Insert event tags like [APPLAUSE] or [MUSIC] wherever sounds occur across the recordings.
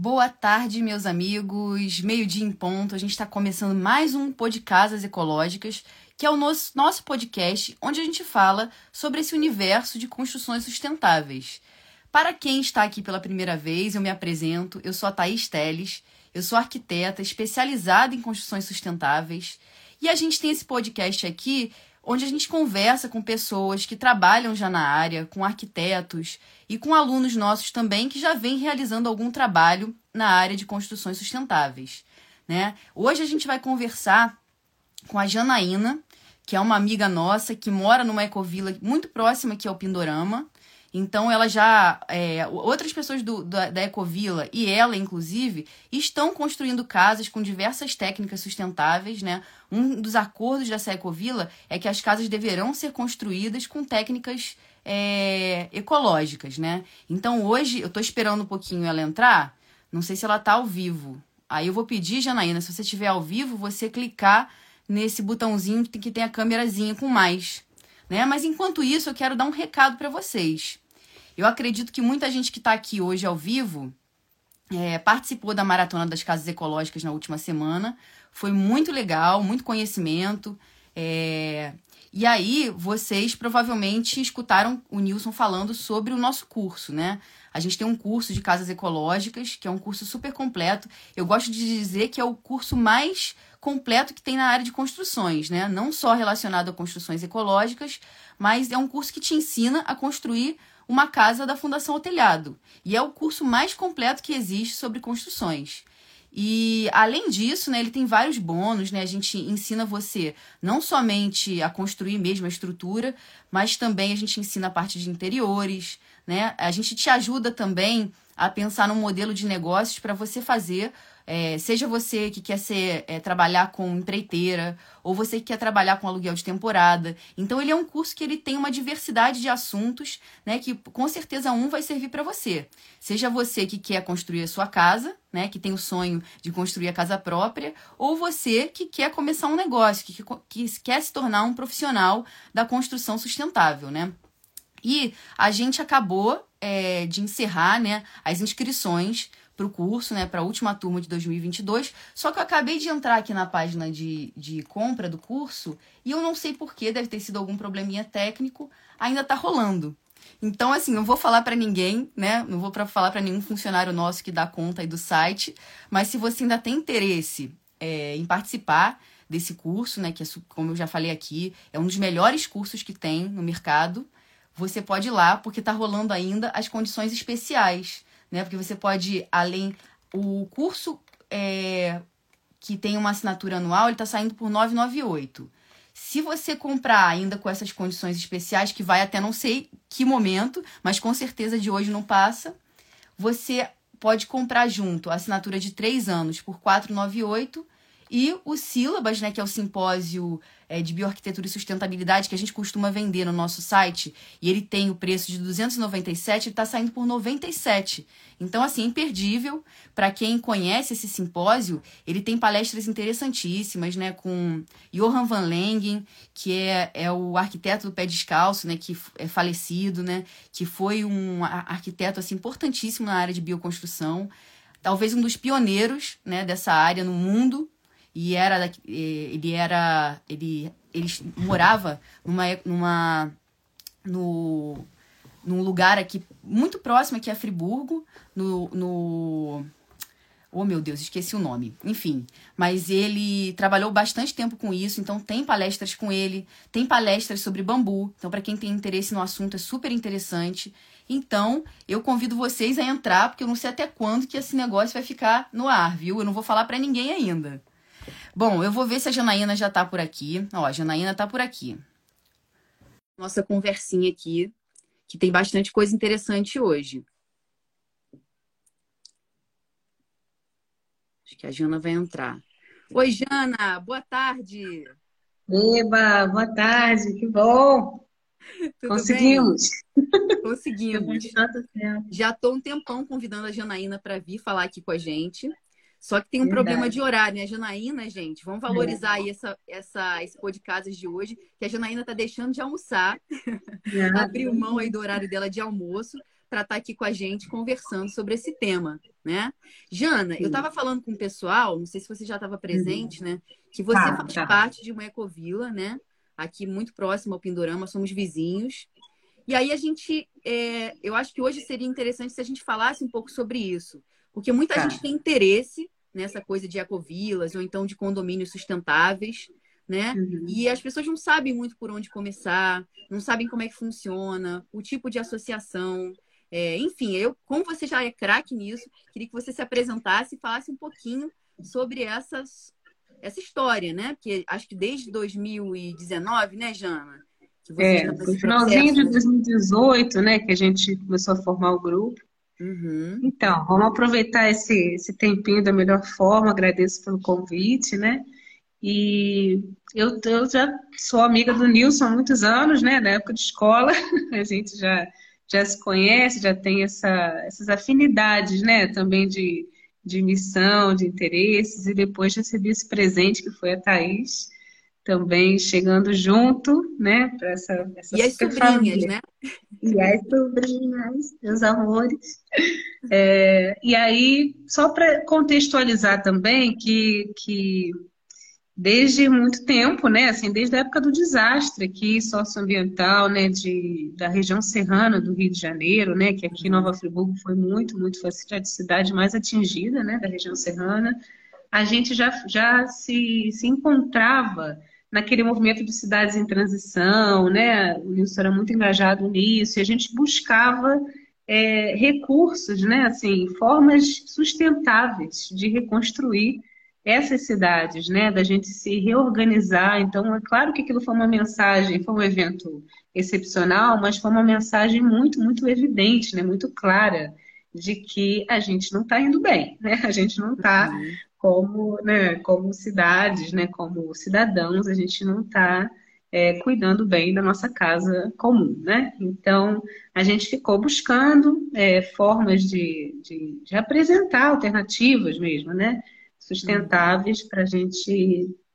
Boa tarde, meus amigos. Meio-dia em ponto. A gente está começando mais um de Casas Ecológicas, que é o nosso, nosso podcast onde a gente fala sobre esse universo de construções sustentáveis. Para quem está aqui pela primeira vez, eu me apresento. Eu sou a Thaís Teles. Eu sou arquiteta especializada em construções sustentáveis. E a gente tem esse podcast aqui onde a gente conversa com pessoas que trabalham já na área, com arquitetos e com alunos nossos também que já vêm realizando algum trabalho na área de construções sustentáveis. Né? Hoje a gente vai conversar com a Janaína, que é uma amiga nossa que mora numa ecovila muito próxima aqui ao Pindorama. Então ela já. É, outras pessoas do, da, da Ecovila e ela, inclusive, estão construindo casas com diversas técnicas sustentáveis, né? Um dos acordos dessa Ecovila é que as casas deverão ser construídas com técnicas é, ecológicas, né? Então hoje eu tô esperando um pouquinho ela entrar. Não sei se ela tá ao vivo. Aí eu vou pedir, Janaína, se você estiver ao vivo, você clicar nesse botãozinho que tem a câmerazinha com mais né? Mas enquanto isso, eu quero dar um recado para vocês. Eu acredito que muita gente que está aqui hoje ao vivo é, participou da Maratona das Casas Ecológicas na última semana. Foi muito legal, muito conhecimento. É... E aí, vocês provavelmente escutaram o Nilson falando sobre o nosso curso, né? A gente tem um curso de casas ecológicas, que é um curso super completo. Eu gosto de dizer que é o curso mais completo que tem na área de construções, né? Não só relacionado a construções ecológicas, mas é um curso que te ensina a construir uma casa da Fundação ao Telhado. E é o curso mais completo que existe sobre construções. E além disso, né, ele tem vários bônus, né? A gente ensina você não somente a construir mesmo a estrutura, mas também a gente ensina a parte de interiores, né? A gente te ajuda também a pensar num modelo de negócios para você fazer é, seja você que quer ser é, trabalhar com empreiteira, ou você que quer trabalhar com aluguel de temporada. Então, ele é um curso que ele tem uma diversidade de assuntos, né? Que com certeza um vai servir para você. Seja você que quer construir a sua casa, né? Que tem o sonho de construir a casa própria, ou você que quer começar um negócio, que, que quer se tornar um profissional da construção sustentável, né? E a gente acabou é, de encerrar né, as inscrições para o curso, né, para a última turma de 2022. Só que eu acabei de entrar aqui na página de, de compra do curso e eu não sei porquê, deve ter sido algum probleminha técnico, ainda está rolando. Então, assim, não vou falar para ninguém, né? Não vou pra falar para nenhum funcionário nosso que dá conta aí do site. Mas se você ainda tem interesse é, em participar desse curso, né? Que, é, como eu já falei aqui, é um dos melhores cursos que tem no mercado. Você pode ir lá, porque está rolando ainda as condições especiais né? Porque você pode, além. O curso é, que tem uma assinatura anual, ele está saindo por 998. Se você comprar ainda com essas condições especiais, que vai até não sei que momento, mas com certeza de hoje não passa, você pode comprar junto a assinatura de três anos por 498 e o Sílabas, né, que é o simpósio é, de bioarquitetura e sustentabilidade que a gente costuma vender no nosso site, e ele tem o preço de 297, ele está saindo por 97. Então, assim, imperdível. Para quem conhece esse simpósio, ele tem palestras interessantíssimas, né, com Johan van Lengen, que é, é o arquiteto do pé descalço, né, que é falecido, né, que foi um arquiteto assim importantíssimo na área de bioconstrução, talvez um dos pioneiros, né, dessa área no mundo e era ele era ele ele morava numa numa no num lugar aqui muito próximo aqui a Friburgo, no, no Oh, meu Deus, esqueci o nome. Enfim, mas ele trabalhou bastante tempo com isso, então tem palestras com ele, tem palestras sobre bambu. Então, para quem tem interesse no assunto, é super interessante. Então, eu convido vocês a entrar, porque eu não sei até quando que esse negócio vai ficar no ar, viu? Eu não vou falar para ninguém ainda. Bom, eu vou ver se a Janaína já tá por aqui. Ó, a Janaína tá por aqui. Nossa conversinha aqui, que tem bastante coisa interessante hoje. Acho que a Jana vai entrar. Oi, Jana, boa tarde. Eba, boa tarde, que bom. [LAUGHS] Tudo Conseguimos. Bem? Conseguimos. [LAUGHS] Já estou um tempão convidando a Janaína para vir falar aqui com a gente. Só que tem um Verdade. problema de horário, né? A Janaína, gente, vamos valorizar aí essa, essa, esse pôr de casas de hoje, que a Janaína tá deixando de almoçar, é. [LAUGHS] abriu mão aí do horário dela de almoço, para estar tá aqui com a gente conversando sobre esse tema, né? Jana, Sim. eu estava falando com o pessoal, não sei se você já estava presente, uhum. né? Que você ah, faz tá. parte de uma ecovila, né? Aqui muito próximo ao Pindorama, somos vizinhos. E aí a gente, é, eu acho que hoje seria interessante se a gente falasse um pouco sobre isso, porque muita tá. gente tem interesse nessa coisa de ecovilas ou então de condomínios sustentáveis, né? Uhum. E as pessoas não sabem muito por onde começar, não sabem como é que funciona, o tipo de associação. É, enfim, eu, como você já é craque nisso, queria que você se apresentasse e falasse um pouquinho sobre essas, essa história, né? Porque acho que desde 2019, né, Jana? é, no finalzinho de 2018, né, que a gente começou a formar o grupo. Uhum. Então, vamos aproveitar esse, esse tempinho da melhor forma. Agradeço pelo convite, né? E eu, eu já sou amiga do Nilson há muitos anos, né? Na época de escola, [LAUGHS] a gente já, já se conhece, já tem essa, essas afinidades, né? Também de, de missão, de interesses, e depois recebi esse presente que foi a Thaís, também chegando junto, né? Para essa, essa e as sobrinhas, família. né? E as sobrinhas, meus amores. É, e aí, só para contextualizar também que, que desde muito tempo, né? Assim, desde a época do desastre aqui socioambiental, né? De, da região serrana do Rio de Janeiro, né? Que aqui em Nova Friburgo foi muito, muito foi a cidade mais atingida, né? Da região serrana. A gente já, já se, se encontrava naquele movimento de cidades em transição, né? O Nilson era muito engajado nisso e a gente buscava é, recursos, né? Assim, formas sustentáveis de reconstruir essas cidades, né, da gente se reorganizar. Então, é claro que aquilo foi uma mensagem, foi um evento excepcional, mas foi uma mensagem muito, muito evidente, né, muito clara, de que a gente não está indo bem, né? A gente não está uhum. Como, né, como cidades, né, como cidadãos, a gente não está é, cuidando bem da nossa casa comum, né? Então, a gente ficou buscando é, formas de, de, de apresentar alternativas mesmo, né? sustentáveis para a gente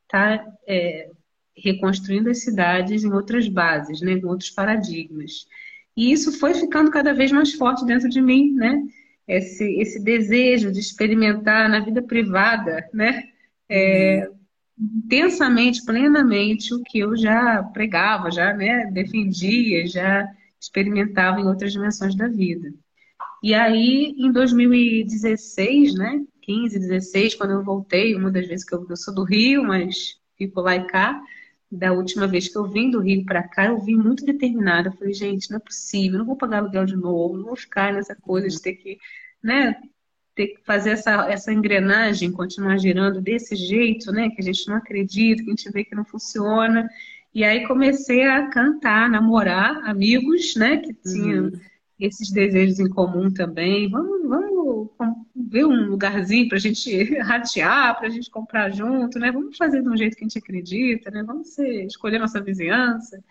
estar tá, é, reconstruindo as cidades em outras bases, né, em outros paradigmas. E isso foi ficando cada vez mais forte dentro de mim, né? Esse, esse desejo de experimentar na vida privada, né? É, intensamente, plenamente, o que eu já pregava, já né, defendia, já experimentava em outras dimensões da vida. E aí, em 2016, né, 15, 16, quando eu voltei, uma das vezes que eu, eu sou do Rio, mas fico lá e cá, da última vez que eu vim do Rio para cá, eu vim muito determinada. Eu falei, gente, não é possível, não vou pagar aluguel de novo, não vou ficar nessa coisa de ter que, né, ter que fazer essa, essa engrenagem continuar girando desse jeito, né, que a gente não acredita, que a gente vê que não funciona. E aí comecei a cantar, namorar amigos, né, que tinham. Uhum esses desejos em comum também. Vamos, vamos ver um lugarzinho para a gente [LAUGHS] ratear, para a gente comprar junto, né? Vamos fazer de um jeito que a gente acredita, né? Vamos ser, escolher nossa vizinhança.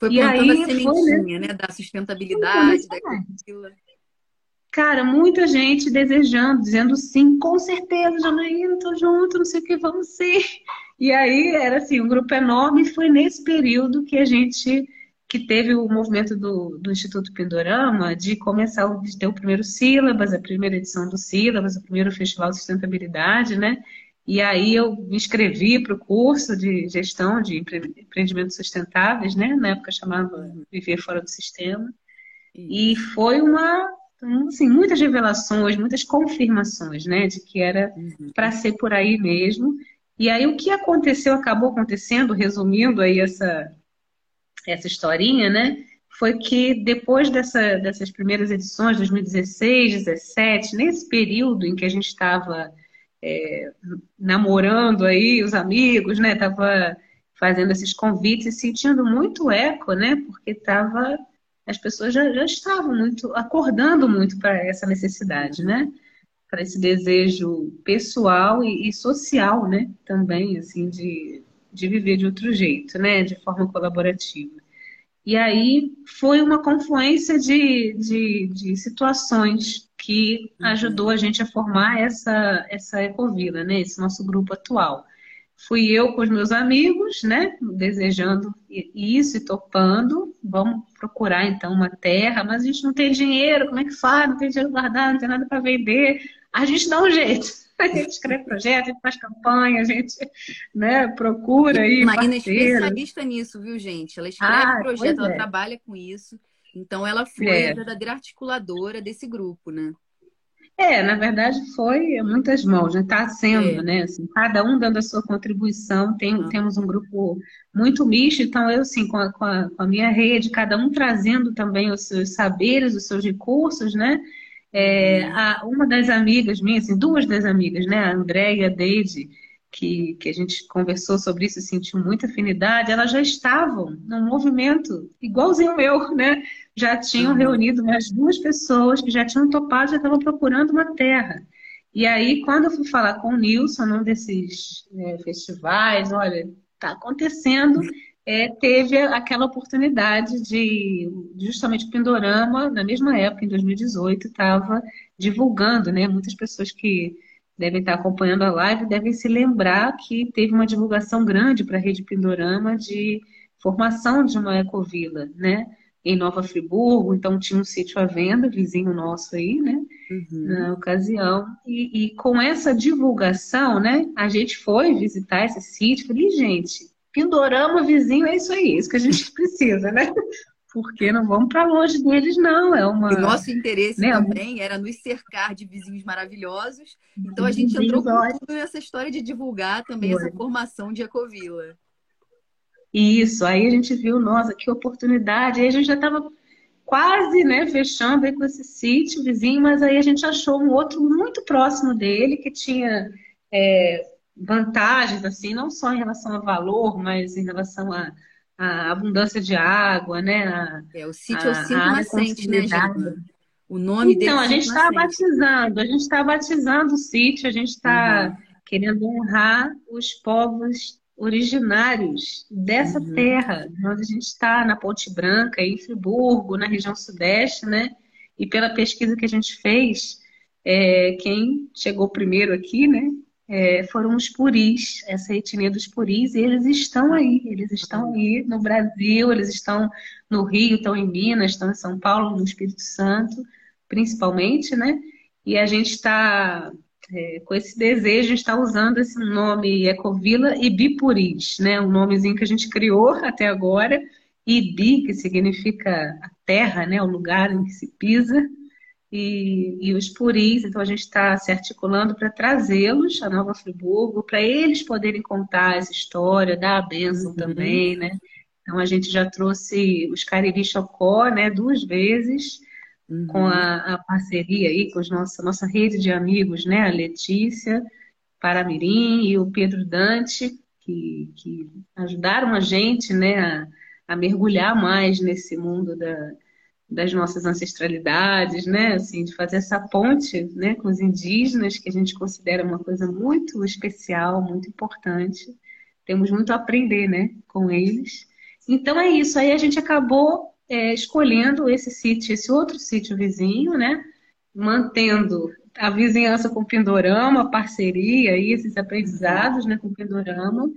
Foi e aí, a sementinha, foi, né? Da sustentabilidade, da Cara, muita gente desejando, dizendo sim, com certeza, Janaína, tô junto, não sei o que, vamos ser. E aí era assim, um grupo enorme, e foi nesse período que a gente que teve o movimento do, do Instituto Pindorama de começar de ter o primeiro sílabas, a primeira edição do sílabas, o primeiro festival de sustentabilidade, né? E aí eu me inscrevi para o curso de gestão de empreendimentos sustentáveis, né? Na época chamava Viver Fora do Sistema. E foi uma, assim, muitas revelações, muitas confirmações, né? De que era uhum. para ser por aí mesmo. E aí o que aconteceu, acabou acontecendo, resumindo aí essa, essa historinha, né? Foi que depois dessa, dessas primeiras edições, 2016, 2017, nesse período em que a gente estava é, namorando aí os amigos, né? Tava fazendo esses convites e sentindo muito eco, né? Porque tava as pessoas já, já estavam muito acordando muito para essa necessidade, né? Para esse desejo pessoal e, e, social, né? Também assim de de viver de outro jeito, né? De forma colaborativa. E aí foi uma confluência de, de, de situações que uhum. ajudou a gente a formar essa, essa ecovila, né? Esse nosso grupo atual. fui eu com os meus amigos, né? Desejando isso e topando. Vamos procurar então uma terra, mas a gente não tem dinheiro, como é que faz? Não tem dinheiro guardado, não tem nada para vender. A gente dá um jeito. A gente escreve projeto, a gente faz campanha, a gente né, procura aí. Marina é especialista nisso, viu, gente? Ela escreve ah, projeto, ela é. trabalha com isso. Então ela foi é. a verdadeira articuladora desse grupo, né? É, na verdade foi muitas mãos, né? Está sendo, é. né? Assim, cada um dando a sua contribuição. Tem. Temos um grupo muito misto, então eu, assim, com a, com a, com a minha rede, cada um trazendo também os seus saberes, os seus recursos, né? É, a, uma das amigas minhas, assim, duas das amigas, né? A Andréia e a Deide, que, que a gente conversou sobre isso e sentiu muita afinidade, elas já estavam num movimento igualzinho o meu, né? já tinham uhum. reunido mais duas pessoas que já tinham topado, já estavam procurando uma terra. E aí, quando eu fui falar com o Nilson, num desses é, festivais, olha, está acontecendo, é, teve aquela oportunidade de, justamente o Pindorama, na mesma época, em 2018, estava divulgando, né? Muitas pessoas que devem estar acompanhando a live devem se lembrar que teve uma divulgação grande para a rede Pindorama de formação de uma ecovila, né? em Nova Friburgo, então tinha um sítio à venda, vizinho nosso aí, né? Uhum. Na ocasião. E, e, com essa divulgação, né? A gente foi visitar esse sítio. Falei, gente, Pindorama vizinho é isso aí, é isso que a gente [LAUGHS] precisa, né? Porque não vamos para longe deles, não. É uma. E nosso interesse né? também era nos cercar de vizinhos maravilhosos. Então a gente entrou com tudo nessa história de divulgar também foi. essa formação de Ecovila. Isso, aí a gente viu, nossa, que oportunidade. Aí a gente já estava quase né, fechando aí com esse sítio vizinho, mas aí a gente achou um outro muito próximo dele que tinha é, vantagens, assim, não só em relação a valor, mas em relação a, a abundância de água, né? A, é, o sítio é o Cinco Nascentes, né, gente? O nome então, dele Então, a gente está batizando, a gente está batizando o sítio, a gente está uhum. querendo honrar os povos originários dessa uhum. terra, onde a gente está, na Ponte Branca, em Friburgo, na região sudeste, né? E pela pesquisa que a gente fez, é, quem chegou primeiro aqui, né? É, foram os puris, essa etnia dos puris, e eles estão aí, eles estão aí no Brasil, eles estão no Rio, estão em Minas, estão em São Paulo, no Espírito Santo, principalmente, né? E a gente está é, com esse desejo de estar usando esse nome Ecovila e Bipuris, né? Um nomezinho que a gente criou até agora. Ibi, que significa a terra, né? O lugar em que se pisa. E, e os puris, então a gente está se articulando para trazê-los a Nova Friburgo, para eles poderem contar essa história, dar a bênção uhum. também, né? Então a gente já trouxe os Cariri Chocó, né? Duas vezes uhum. com a, a, parceria aí com a nossa, nossa rede de amigos, né? A Letícia Paramirim e o Pedro Dante, que, que ajudaram a gente, né? A, a mergulhar mais nesse mundo da, das nossas ancestralidades, né? Assim, de fazer essa ponte, né, com os indígenas, que a gente considera uma coisa muito especial, muito importante. Temos muito a aprender, né, com eles. Então é isso. Aí a gente acabou é, escolhendo esse sítio, esse outro sítio vizinho, né? Mantendo a vizinhança com o Pindorama, parceria e esses aprendizados né, com o Pindorama.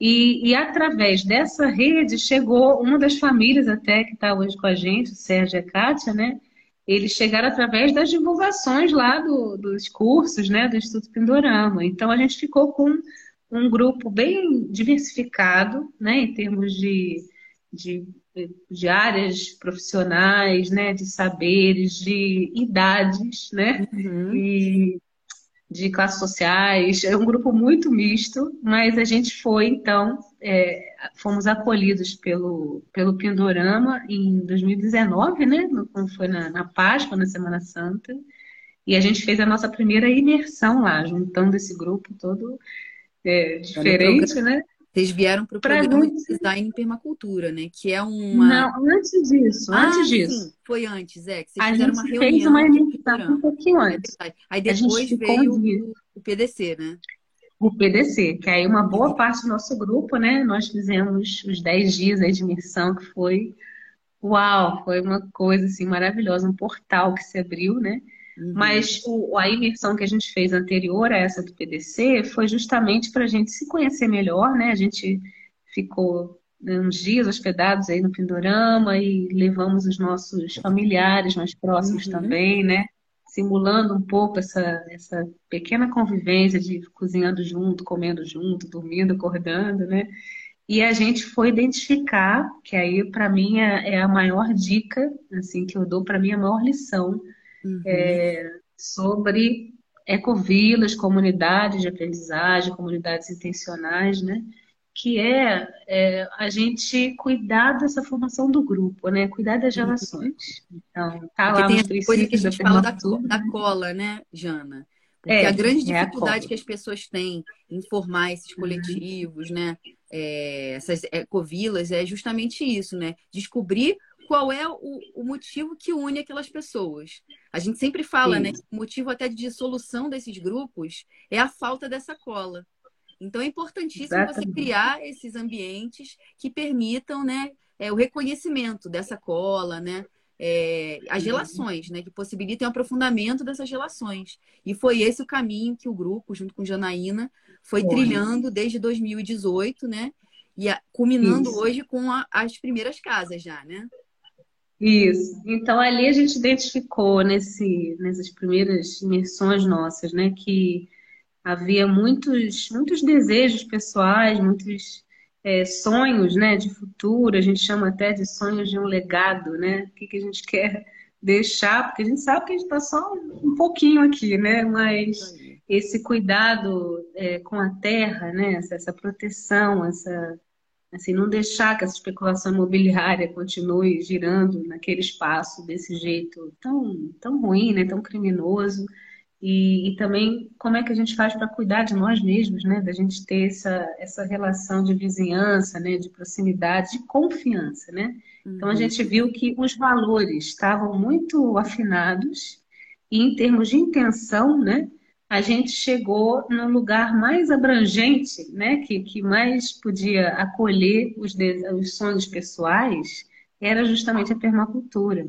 E, e, através dessa rede chegou uma das famílias até que está hoje com a gente, o Sérgio e a Kátia, né? Eles chegaram através das divulgações lá do, dos cursos, né, do Instituto Pindorama. Então a gente ficou com um grupo bem diversificado, né, em termos de, de de áreas profissionais, né, de saberes, de idades, né, uhum. e de classes sociais. É um grupo muito misto, mas a gente foi, então, é, fomos acolhidos pelo, pelo Pindorama em 2019, né, quando foi na, na Páscoa, na Semana Santa, e a gente fez a nossa primeira imersão lá, juntando esse grupo todo é, diferente, né? Vocês vieram para o programa gente... de design em permacultura, né? Que é uma. Não, antes disso, ah, antes disso. Sim, foi antes, é. Que vocês a fizeram uma reunião. Fez uma iniciação um pouquinho é antes. Aí depois veio o, o PDC, né? O PDC, que aí uma boa parte do nosso grupo, né? Nós fizemos os 10 dias aí de missão, que foi. Uau, foi uma coisa assim maravilhosa, um portal que se abriu, né? Uhum. Mas o, a imersão que a gente fez anterior a essa do PDC foi justamente para a gente se conhecer melhor, né? A gente ficou né, uns dias hospedados aí no Pindorama e levamos os nossos familiares mais próximos uhum. também, né? Simulando um pouco essa, essa pequena convivência de cozinhando junto, comendo junto, dormindo, acordando, né? E a gente foi identificar, que aí para mim é, é, a maior dica, assim, que eu dou para mim a maior lição uhum. é, sobre ecovilas, comunidades de aprendizagem, comunidades intencionais, né? Que é, é, a gente cuidar dessa formação do grupo, né? Cuidar das uhum. relações. Então, tá lá tem nos coisa que a gente fala da, da cola, né, Jana? Porque é, a grande é dificuldade a que as pessoas têm em formar esses coletivos, uhum. né? É, essas ecovilas, é justamente isso, né? Descobrir qual é o, o, motivo que une aquelas pessoas. A gente sempre fala, né, Sim. né? Que o motivo até de dissolução desses grupos é a falta dessa cola. Então é importantíssimo Exatamente. você criar esses ambientes que permitam, né, é, o reconhecimento dessa cola, né? É, as relações, né? Que possibilitem o aprofundamento dessas relações. E foi esse o caminho que o grupo, junto com Janaína, foi trilhando desde 2018, né? E a, culminando Isso. hoje com a, as primeiras casas já, né? Isso. Então ali a gente identificou nesse, nessas primeiras imersões nossas, né, que havia muitos, muitos desejos pessoais, muitos é, sonhos, né, de futuro. A gente chama até de sonhos de um legado, né? O que, que a gente quer deixar, porque a gente sabe que a gente está só um pouquinho aqui, né? Mas esse cuidado é, com a terra, né? Essa, essa proteção, essa assim, não deixar que essa especulação imobiliária continue girando naquele espaço desse jeito tão, tão ruim, né, tão criminoso. E, e também como é que a gente faz para cuidar de nós mesmos, né, da gente ter essa, essa relação de vizinhança, né, de proximidade, de confiança, né? Então a uhum. gente viu que os valores estavam muito afinados e em termos de intenção, né, a gente chegou no lugar mais abrangente, né, que, que mais podia acolher os, os sonhos pessoais, era justamente a permacultura,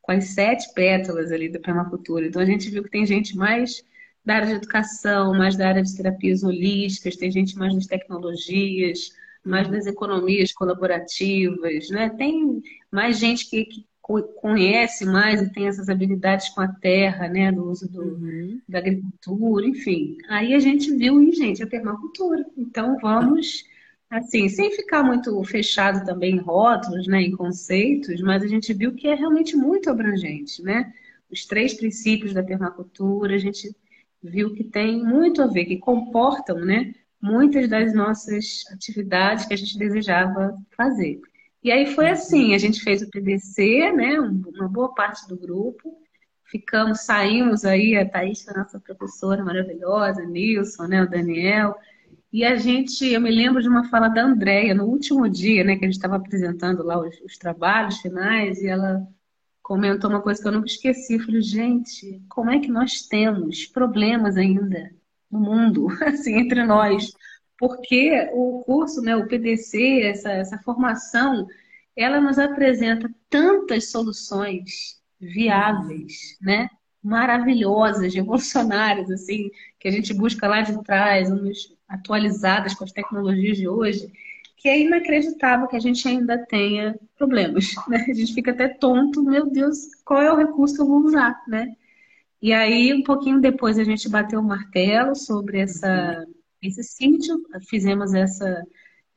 com as sete pétalas ali da permacultura. Então a gente viu que tem gente mais da área de educação, mais da área de terapias holísticas, tem gente mais das tecnologias, mais das economias colaborativas, né? Tem mais gente que, que conhece mais e tem essas habilidades com a terra, né, no uso do, uhum. da agricultura, enfim. Aí a gente viu, e gente, a permacultura. Então vamos, assim, sem ficar muito fechado também em rótulos, né, em conceitos, mas a gente viu que é realmente muito abrangente, né? Os três princípios da permacultura, a gente viu que tem muito a ver, que comportam, né, muitas das nossas atividades que a gente desejava fazer. E aí foi assim, a gente fez o PDC, né? Uma boa parte do grupo. Ficamos, saímos aí, a Thaís, a nossa professora maravilhosa, Nilson, né? O Daniel. E a gente, eu me lembro de uma fala da Andréia no último dia, né? Que a gente estava apresentando lá os, os trabalhos finais, e ela comentou uma coisa que eu nunca esqueci. Eu falei, gente, como é que nós temos problemas ainda no mundo, [LAUGHS] assim, entre nós? Porque o curso, né, o PDC, essa, essa formação, ela nos apresenta tantas soluções viáveis, né? maravilhosas, revolucionárias, assim, que a gente busca lá de trás, atualizadas com as tecnologias de hoje, que é inacreditável que a gente ainda tenha problemas, [LAUGHS] né? A gente fica até tonto, meu Deus, qual é o recurso que eu vou usar, né? E aí, um pouquinho depois, a gente bateu o martelo sobre essa uhum esse sítio, fizemos essa,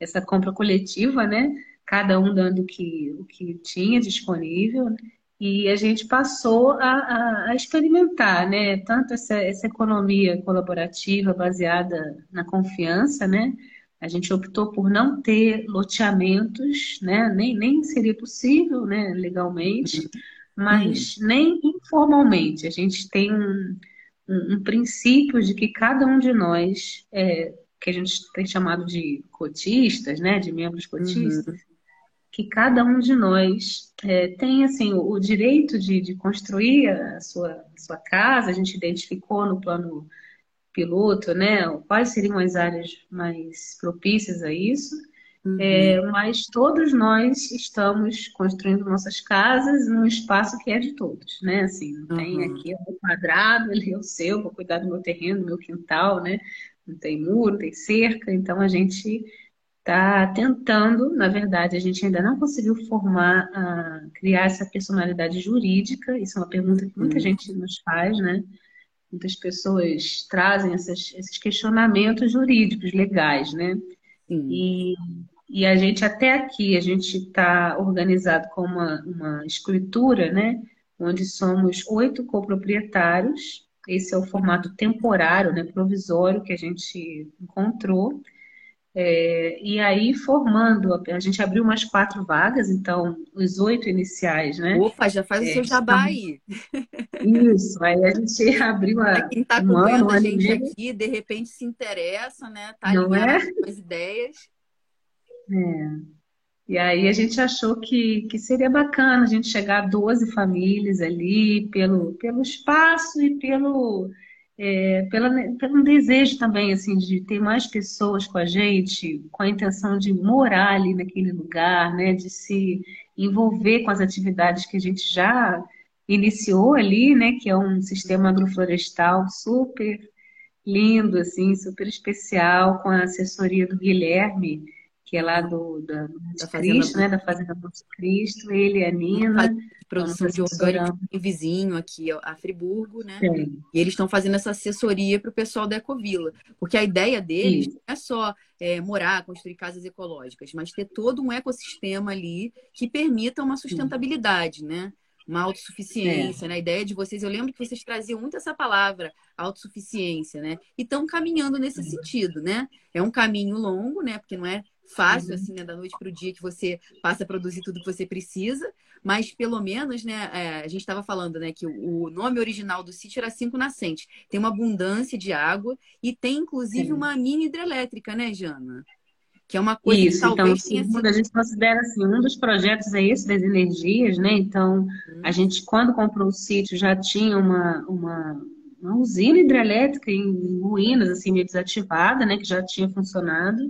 essa compra coletiva, né? Cada um dando o que, o que tinha disponível, né? e a gente passou a, a, a, experimentar, né? Tanto essa, essa economia colaborativa baseada na confiança, né? A gente optou por não ter loteamentos, né? Nem, nem seria possível, né? Legalmente, uhum. mas uhum. nem informalmente. A gente tem um um, um princípio de que cada um de nós, é, que a gente tem chamado de cotistas, né, de membros cotistas, uhum. que cada um de nós é, tem assim o, o direito de, de, construir a sua, a sua casa. A gente identificou no plano piloto, né, quais seriam as áreas mais propícias a isso. Uhum. É, mas todos nós estamos construindo nossas casas num espaço que é de todos, né? Assim, não tem uhum. aqui o quadrado, ele é o seu, vou cuidar do meu terreno, do meu quintal, né? Não tem muro, não tem cerca, então a gente está tentando, na verdade, a gente ainda não conseguiu formar, uh, criar essa personalidade jurídica. Isso é uma pergunta que muita uhum. gente nos faz, né? Muitas pessoas trazem essas, esses questionamentos jurídicos, legais, né? E, e a gente até aqui, a gente está organizado com uma, uma escritura, né? Onde somos oito coproprietários. Esse é o formato temporário, né? Provisório que a gente encontrou. É, e aí, formando, a gente abriu umas quatro vagas, então, os oito iniciais, né? Opa, já faz é, o seu jabá aí. Isso, aí a gente [LAUGHS] abriu a. Pra quem está acompanhando um a gente aqui, de repente se interessa, né? Tá Não é? com as ideias. É. E aí a gente achou que, que seria bacana a gente chegar a 12 famílias ali, pelo, pelo espaço e pelo é, pela, pelo desejo também assim de ter mais pessoas com a gente, com a intenção de morar ali naquele lugar, né, de se envolver com as atividades que a gente já iniciou ali, né, que é um sistema agroflorestal super lindo, assim, super especial, com a assessoria do Guilherme, que é lá do, da, da Cristo, né, da Fazenda Monte Cristo, ele e a Nina. De produção de orgânico vizinho aqui, a Friburgo, né? Sim. E eles estão fazendo essa assessoria para o pessoal da Ecovila. Porque a ideia deles Sim. não é só é, morar, construir casas ecológicas, mas ter todo um ecossistema ali que permita uma sustentabilidade, Sim. né? uma autossuficiência, é. né? A ideia de vocês, eu lembro que vocês traziam muito essa palavra, autossuficiência, né? E estão caminhando nesse sentido, né? É um caminho longo, né? Porque não é fácil, uhum. assim, né? Da noite para o dia que você passa a produzir tudo que você precisa, mas pelo menos, né? É, a gente estava falando, né? Que o, nome original do sítio era Cinco Nascentes. Tem uma abundância de água e tem, inclusive, uma mini hidrelétrica, né, Jana? Que é uma coisa Isso, que então, tenha sido... a gente considera assim, um dos projetos é esse das energias, né? Então, uhum. a gente, quando comprou o sítio, já tinha uma, uma, uma usina hidrelétrica em ruínas, assim, meio desativada, né? Que já tinha funcionado.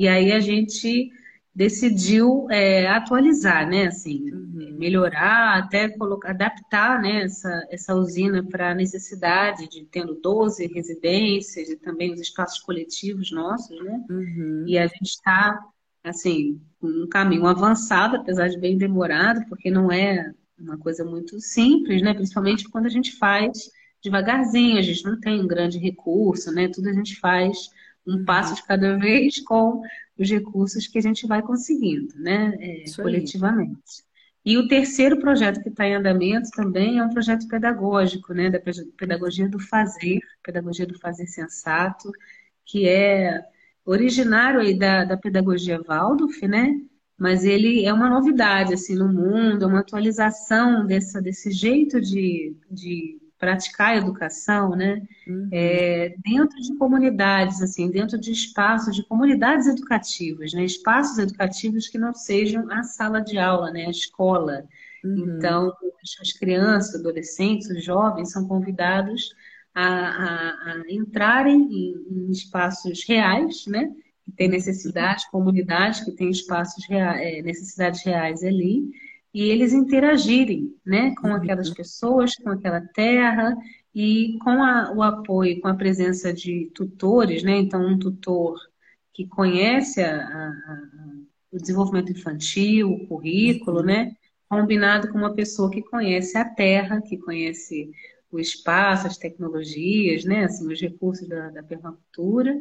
E aí a gente decidiu é, atualizar, né? Assim, uhum. melhorar, até colocar, adaptar né, essa, essa usina para a necessidade de tendo 12 residências e também os espaços coletivos nossos, né? Uhum. E a gente está, assim, um caminho avançado, apesar de bem demorado, porque não é uma coisa muito simples, né? Principalmente quando a gente faz devagarzinho, a gente não tem um grande recurso, né? Tudo a gente faz um passo de cada vez com os recursos que a gente vai conseguindo, né, é, coletivamente. E o terceiro projeto que está em andamento também é um projeto pedagógico, né, da pedagogia do fazer, pedagogia do fazer sensato, que é originário aí da, da pedagogia Waldorf, né, mas ele é uma novidade assim no mundo, é uma atualização dessa, desse jeito de, de praticar a educação, né? Uhum. É, dentro de comunidades, assim, dentro de espaços, de comunidades educativas, né? Espaços educativos que não sejam a sala de aula, né? A escola. Uhum. Então, as crianças, adolescentes, os jovens são convidados a, a, a entrarem em, em, espaços reais, né? Que tem necessidades, comunidades que têm espaços reais, necessidades reais ali e eles interagirem né, com uhum. aquelas pessoas, com aquela terra e com a, o apoio, com a presença de tutores, né? Então, um tutor que conhece a, a, o desenvolvimento infantil, o currículo, né? Combinado com uma pessoa que conhece a terra, que conhece o espaço, as tecnologias, né? Assim, os recursos da, da permacultura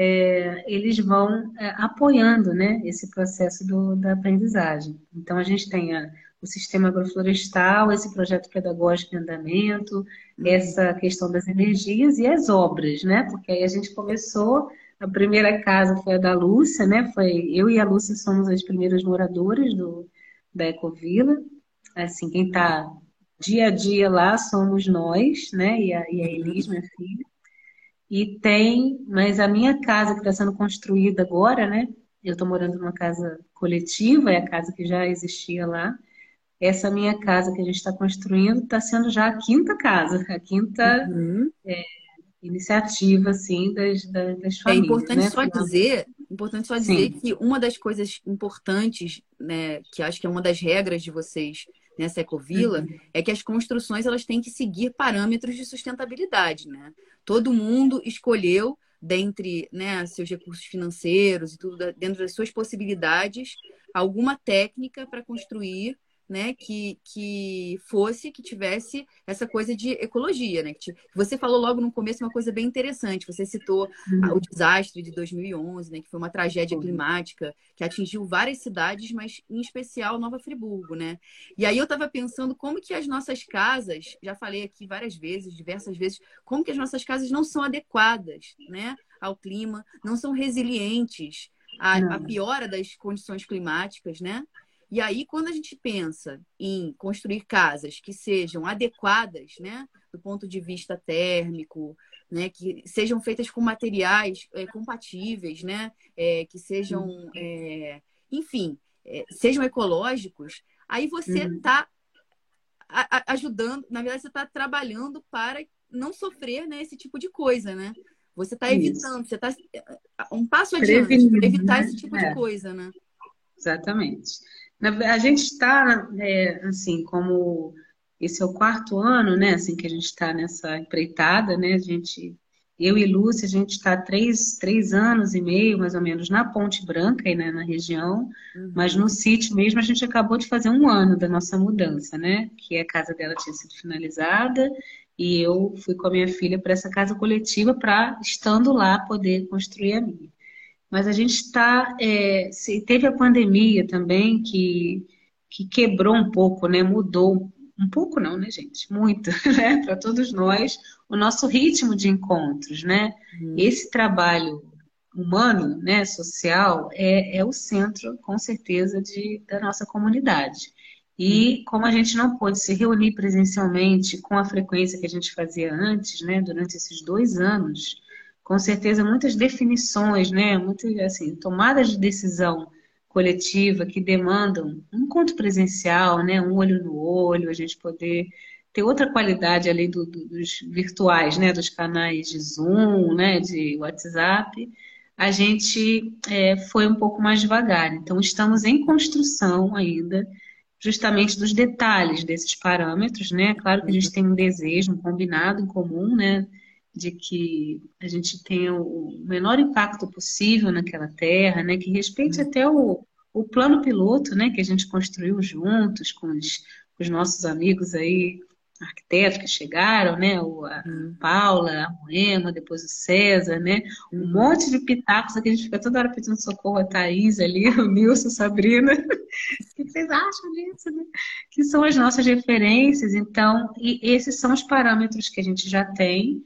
é, eles vão é, apoiando né, esse processo do, da aprendizagem. Então, a gente tem a, o sistema agroflorestal, esse projeto pedagógico em andamento, uhum. essa questão das energias e as obras, né? Porque aí a gente começou, a primeira casa foi a da Lúcia, né? Foi, eu e a Lúcia somos as primeiras moradoras do, da Ecovila. Assim, quem está dia a dia lá somos nós, né? E a, e a Elis, minha filha. E tem, mas a minha casa que está sendo construída agora, né? Eu estou morando numa casa coletiva, é a casa que já existia lá. Essa minha casa que a gente está construindo está sendo já a quinta casa, a quinta uhum. é, iniciativa, assim, das, das, das, é famílias. É importante né? só dizer Importante só dizer Sim. que uma das coisas importantes, né, que acho que é uma das regras de vocês nessa ecovila, uhum. é que as construções elas têm que seguir parâmetros de sustentabilidade, né? Todo mundo escolheu dentre né, seus recursos financeiros e tudo dentro das suas possibilidades alguma técnica para construir né, que, que fosse, que tivesse essa coisa de ecologia, né? Que você falou logo no começo uma coisa bem interessante. Você citou uhum. o desastre de 2011, né? Que foi uma tragédia uhum. climática que atingiu várias cidades, mas em especial Nova Friburgo, né? E aí eu estava pensando como que as nossas casas, já falei aqui várias vezes, diversas vezes, como que as nossas casas não são adequadas, né? Ao clima, não são resilientes à, à piora das condições climáticas, né? E aí, quando a gente pensa em construir casas que sejam adequadas, né, do ponto de vista térmico, né, que sejam feitas com materiais é, compatíveis, né, é, que sejam, é, enfim, sejam ecológicos, aí você está uhum. ajudando, na verdade, você está trabalhando para não sofrer né, esse tipo de coisa, né? Você está evitando, você está um passo adiante para evitar esse tipo de coisa, né? Exatamente. A gente está, é, assim, como esse é o quarto ano, né, assim, que a gente está nessa empreitada, né, a gente, eu e Lúcia, a gente está três, três anos e meio, mais ou menos, na Ponte Branca, aí, né, na região, uhum. mas no sítio mesmo a gente acabou de fazer um ano da nossa mudança, né, que a casa dela tinha sido finalizada e eu fui com a minha filha para essa casa coletiva para, estando lá, poder construir a minha. Mas a gente está. É, teve a pandemia também que, que quebrou um pouco, né? Mudou. Um pouco não, né, gente? Muito, [LAUGHS] né? Para todos nós, o nosso ritmo de encontros, né? Uhum. Esse trabalho humano, né, social, é, é o centro, com certeza, de, da nossa comunidade. E como a gente não pôde se reunir presencialmente com a frequência que a gente fazia antes, né, durante esses dois anos, com certeza muitas definições, né, muitas assim, tomadas de decisão coletiva que demandam um encontro presencial, né, um olho no olho, a gente poder ter outra qualidade além do, do, dos virtuais, né, dos canais de Zoom, né, de WhatsApp, a gente é, foi um pouco mais devagar. Então estamos em construção ainda, justamente dos detalhes desses parâmetros, né? Claro que a gente tem um desejo, um combinado em comum, né? De que a gente tenha o menor impacto possível naquela terra, né? Que respeite até o, o plano piloto, né? Que a gente construiu juntos com os, os nossos amigos aí, arquitetos que chegaram, né? O, a uhum. Paula, a Moema, depois o César, né? Um uhum. monte de pitacos aqui, a gente fica toda hora pedindo socorro a Thaís ali, [LAUGHS] o Nilson, a Sabrina. [LAUGHS] o que vocês acham disso, né? Que são as nossas referências, então, e esses são os parâmetros que a gente já tem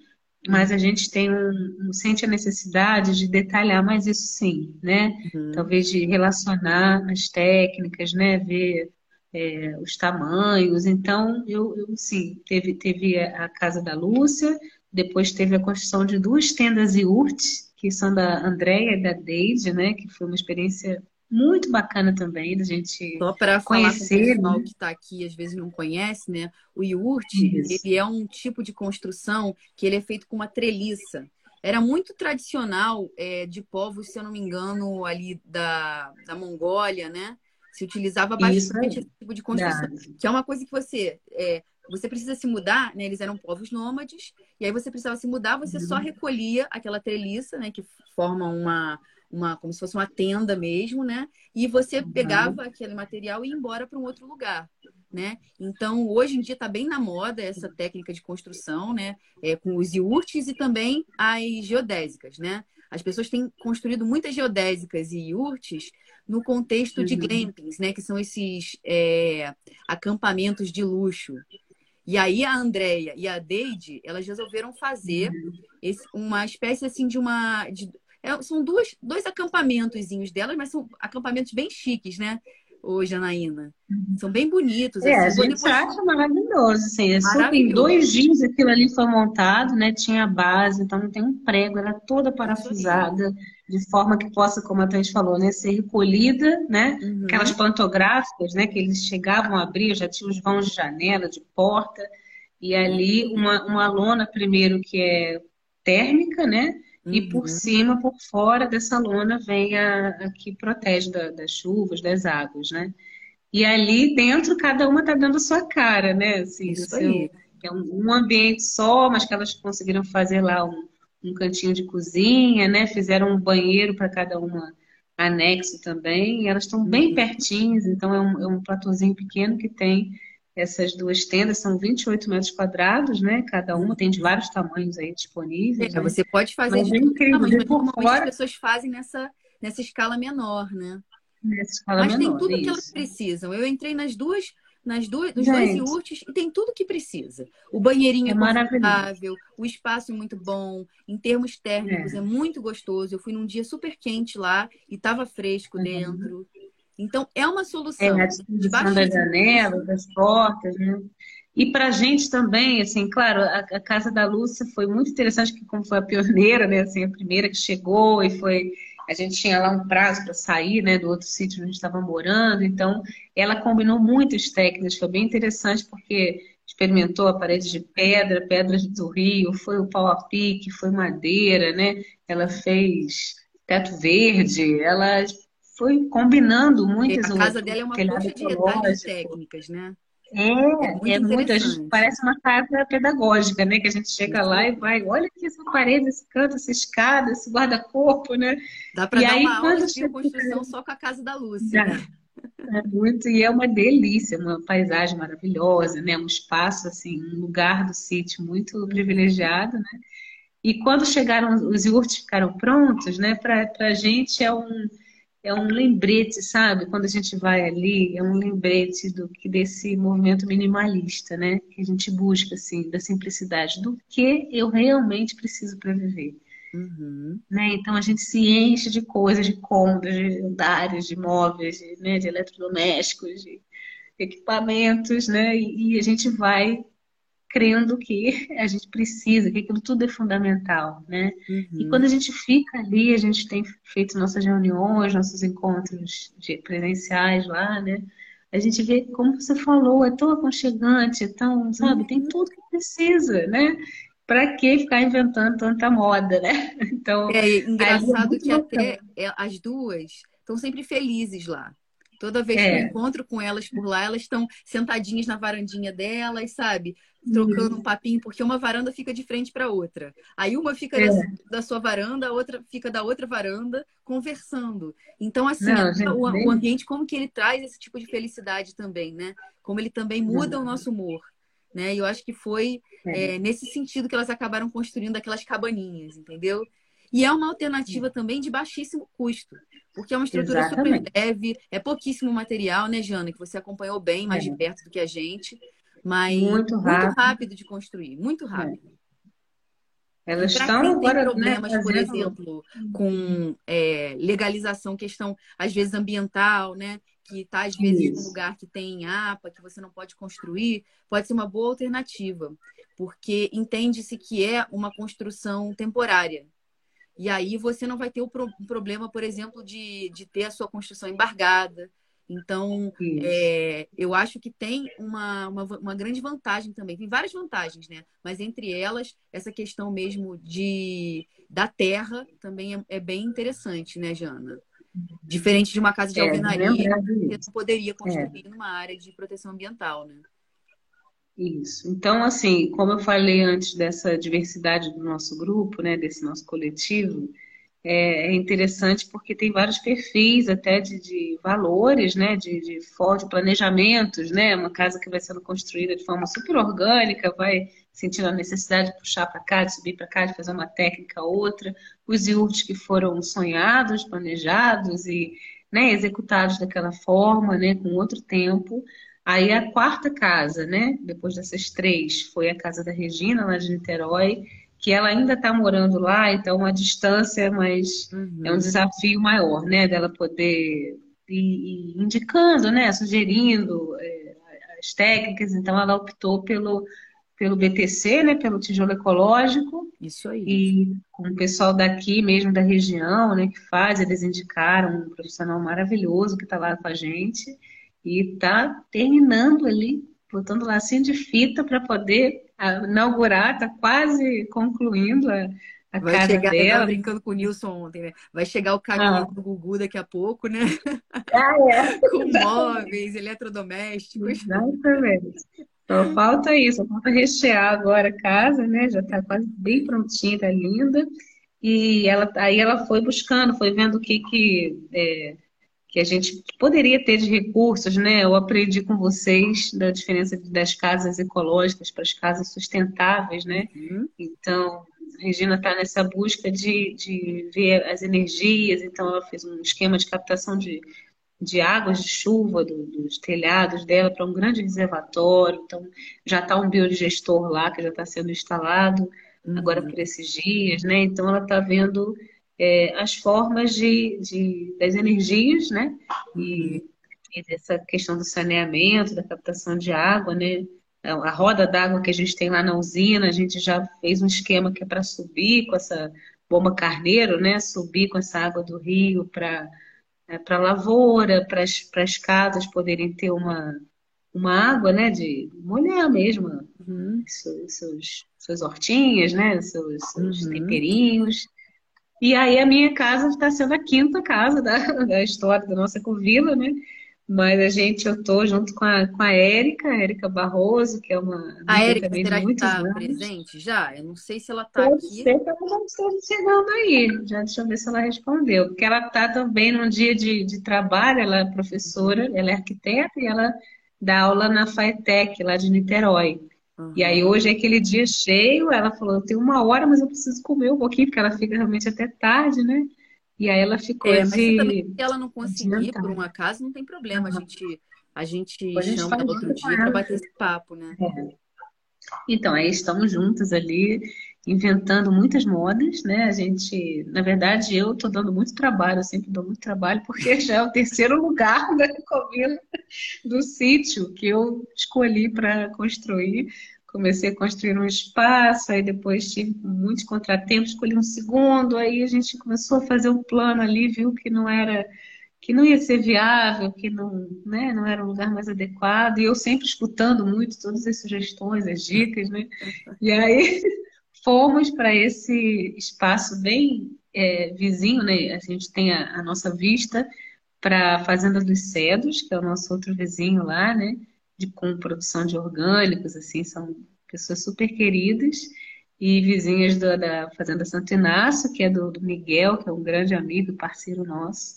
mas a gente tem um, um, sente a necessidade de detalhar mais isso sim, né? Uhum. Talvez de relacionar as técnicas, né? Ver é, os tamanhos. Então, eu, eu sim, teve, teve a casa da Lúcia, depois teve a construção de duas tendas IURT, que são da Andréia e da Deide, né? Que foi uma experiência muito bacana também da gente Só para conhecer. Falar com o pessoal né? que está aqui, às vezes não conhece, né? O iurt, ele é um tipo de construção que ele é feito com uma treliça. Era muito tradicional é, de povos, se eu não me engano, ali da, da Mongólia, né? Se utilizava bastante esse tipo de construção. Que é uma coisa que você... É, você precisa se mudar, né? Eles eram povos nômades, e aí você precisava se mudar, você uhum. só recolhia aquela treliça, né? Que forma uma, uma como se fosse uma tenda mesmo, né? E você uhum. pegava aquele material e ia embora para um outro lugar, né? Então, hoje em dia está bem na moda essa técnica de construção, né? É, com os iurtes e também as geodésicas, né? As pessoas têm construído muitas geodésicas e iurtes no contexto uhum. de glampings, né? Que são esses é, acampamentos de luxo. E aí a Andrea e a Deide, elas resolveram fazer uhum. esse, uma espécie assim de uma de, é, são duas, dois acampamentozinhos delas, mas são acampamentos bem chiques, né? Ô, Janaína. Uhum. São bem bonitos. É, assim, a gente depois... acha maravilhoso, assim. É maravilhoso. Em dois dias aquilo ali foi montado, né? Tinha base, então não tem um prego, era toda parafusada, de forma que possa, como a Thaís falou, né? Ser recolhida, né? Uhum. Aquelas pantográficas, né? Que eles chegavam a abrir, já tinha os vãos de janela, de porta. E ali uma, uma lona primeiro que é térmica, né? Uhum. E por cima, por fora dessa lona, vem a, a que protege da, das chuvas, das águas, né? E ali dentro, cada uma está dando a sua cara, né? Assim, Isso seu, aí. É um, um, ambiente só, mas que elas conseguiram fazer lá um, um cantinho de cozinha, né? Fizeram um banheiro para cada uma anexo também. E elas estão bem uhum. pertinhas, então é um, é um platôzinho pequeno que tem essas duas tendas são 28 metros quadrados, né? Cada uma tem de vários tamanhos aí disponíveis. É, né? Você pode fazer mas de é incrível, tamanhos, mas normalmente fora... as pessoas fazem nessa, nessa escala menor, né? Nessa escala mas menor, tem tudo isso. que elas precisam. Eu entrei nas duas, nas duas, nos Gente, dois iurtes e tem tudo que precisa. O banheirinho é, é confortável, o espaço é muito bom, em termos térmicos é. é. muito gostoso. Eu fui num dia super quente lá e estava fresco uhum. dentro. Então, é uma solução. É, a disposição das janelas, das portas, né? E para a gente também, assim, claro, a, a, Casa da Lúcia foi muito interessante, que como foi a pioneira, né, assim, a primeira que chegou e foi... A gente tinha lá um prazo para sair, né, do outro sítio onde a gente estava morando, então ela combinou muitas técnicas, foi bem interessante porque experimentou a parede de pedra, pedras do rio, foi o pau a pique, foi madeira, né? Ela fez teto verde, ela foi combinando muitas A casa dela é uma coxa de detalhes técnicas, né? É, é, é muito, parece uma casa pedagógica, né? Que a gente chega lá e vai, olha aqui essa parede, esse canto, essa escada, esse guarda-corpo, né? Dá para dar aí, uma aula de construção só com a casa da Lúcia. Né? É muito, e é uma delícia, uma paisagem maravilhosa, né? Um espaço, assim, um lugar do sítio muito privilegiado, né? E quando chegaram, os iurtes ficaram prontos, né? Para a gente é um é um lembrete, sabe? Quando a gente vai ali, é um lembrete do que desse movimento minimalista, né? Que a gente busca assim, da simplicidade, do que eu realmente preciso para viver. Uhum. Né? Então a gente se enche de coisas, de cômodos, de andares, de móveis, de, né? de eletrodomésticos, de equipamentos, né? E, e a gente vai crendo que a gente precisa, que aquilo tudo é fundamental, né? Uhum. E quando a gente fica ali, a gente tem feito nossas reuniões, nossos encontros presenciais lá, né? A gente vê, como você falou, é tão aconchegante, é tão, sabe, tem uhum. tudo que precisa, né? Para que ficar inventando tanta moda, né? [LAUGHS] Então, é engraçado é que até as duas estão sempre felizes lá. Toda vez é. que eu é. encontro com elas por lá, elas estão sentadinhas na varandinha delas, sabe? Trocando uhum. um papinho, porque uma varanda fica de frente para outra. Aí uma fica é. da, da, sua varanda, a outra fica da outra varanda, conversando. Então, assim, Não, gente, o, o, ambiente, como que ele traz esse tipo de felicidade também, né? Como ele também muda uhum. o nosso humor. Né? E eu acho que foi é. é. nesse sentido que elas acabaram construindo aquelas cabaninhas, entendeu? E é uma alternativa também de baixíssimo custo. Porque é uma estrutura Exatamente. super leve, é pouquíssimo material, né, Jana? Que você acompanhou bem, mais é. de perto do que a gente. Mas muito rápido, muito rápido de construir, muito rápido. É. Elas estão agora tem problemas, né, por exemplo, com é, legalização, questão às vezes ambiental, né? Que está às vezes Isso. num lugar que tem APA, que você não pode construir, pode ser uma boa alternativa, porque entende-se que é uma construção temporária. E aí você não vai ter o pro problema, por exemplo, de, de ter a sua construção embargada. Então, é, eu acho que tem uma, uma, uma, grande vantagem também. Tem várias vantagens, né? Mas entre elas, essa questão mesmo de da terra também é, é bem interessante, né, Jana? Diferente de uma casa de é, alvenaria, você poderia construir é. numa área de proteção ambiental, né? Isso. Então, assim, como eu falei antes dessa diversidade do nosso grupo, né, desse nosso coletivo, é, é interessante porque tem vários perfis até de, de valores, né, de, de, de planejamentos, né, uma casa que vai sendo construída de forma super orgânica, vai sentindo a necessidade de puxar para cá, de subir para cá, de fazer uma técnica outra, os iurtes que foram sonhados, planejados e né, executados daquela forma, né, com outro tempo, Aí a quarta casa, né? Depois dessas três, foi a casa da Regina, lá de Niterói, que ela ainda está morando lá, então a distância, mas uhum. é um desafio maior, né? Dela poder ir, ir indicando, né? Sugerindo é, as técnicas. Então ela optou pelo pelo BTC, né, pelo tijolo ecológico. Isso aí. E com o pessoal daqui mesmo da região, né, que faz, eles indicaram um profissional maravilhoso que está lá com a gente e está terminando ali, botando lacinho de fita para poder inaugurar, está quase concluindo a, a Vai casa chegar, eu dela. tava brincando com o Nilson ontem, né? Vai chegar o caminhão Ah. do Gugu daqui a pouco, né? Ah, é. [LAUGHS] Com móveis, eletrodomésticos. Exatamente. Só falta isso, só falta rechear agora a casa, né? Já está quase bem prontinha, tá linda. E ela, aí ela foi buscando, foi vendo o que que, é, que a gente poderia ter de recursos, né? Eu aprendi com vocês da diferença das casas ecológicas para as casas sustentáveis, né? Uhum. Então, a Regina está nessa busca de, de ver as energias, então ela fez um esquema de captação de, de águas de chuva do- dos telhados dela para um grande reservatório. Então, já está um biodigestor lá que já está sendo instalado agora Uhum. por esses dias, né? Então, ela está vendo é, as formas de, de- das energias, né? E, e dessa questão do saneamento, da captação de água, né? A roda d'água que a gente tem lá na usina, a gente já fez um esquema que é para subir com essa bomba carneiro, né? Subir com essa água do rio para para a lavoura, para as casas poderem ter uma, uma água, né? De molhar mesmo Uhum. seus, seus, suas hortinhas, né? Seus, seus Uhum. temperinhos. E aí a minha casa está sendo a quinta casa da, [LAUGHS] da história da nossa covila, né? Mas a gente, eu tô junto com a, com a Érica, a Érica Barroso, que é uma A Érica, será que está presente já? Eu não sei se ela está aqui. ser que ela já esteja chegando aí. Já deixa eu ver se ela respondeu. Porque ela está também num dia de, de trabalho, ela é professora, ela é arquiteta e ela dá aula na FATEC, lá de Niterói. E aí Uhum. hoje é aquele dia cheio, ela falou, eu tenho uma hora, mas eu preciso comer um pouquinho, porque ela fica realmente até tarde, né? E aí ela ficou É, também de ela não conseguir, por um acaso, não tem problema. A gente, a gente a gente chama outro dia para bater esse papo, né? Então, aí estamos juntas ali, inventando muitas modas, né? A gente, na verdade, eu estou dando muito trabalho, eu sempre dou muito trabalho, porque [LAUGHS] já é o terceiro lugar da Ecovila do sítio que eu escolhi para construir. Comecei a construir um espaço, aí depois tive muitos contratempos, escolhi um segundo, aí a gente começou a fazer um plano ali, viu que não era, que não ia ser viável, que não, né, não era um lugar mais adequado, e eu sempre escutando muito todas as sugestões, as dicas, né? [LAUGHS] E aí fomos para esse espaço bem é, vizinho, né? A gente tem a, a nossa vista para a Fazenda dos Cedros, que é o nosso outro vizinho lá, né? De, com produção de orgânicos, assim, são pessoas super queridas e vizinhas da, da Fazenda Santo Inácio, que é do, do Miguel, que é um grande amigo e parceiro nosso.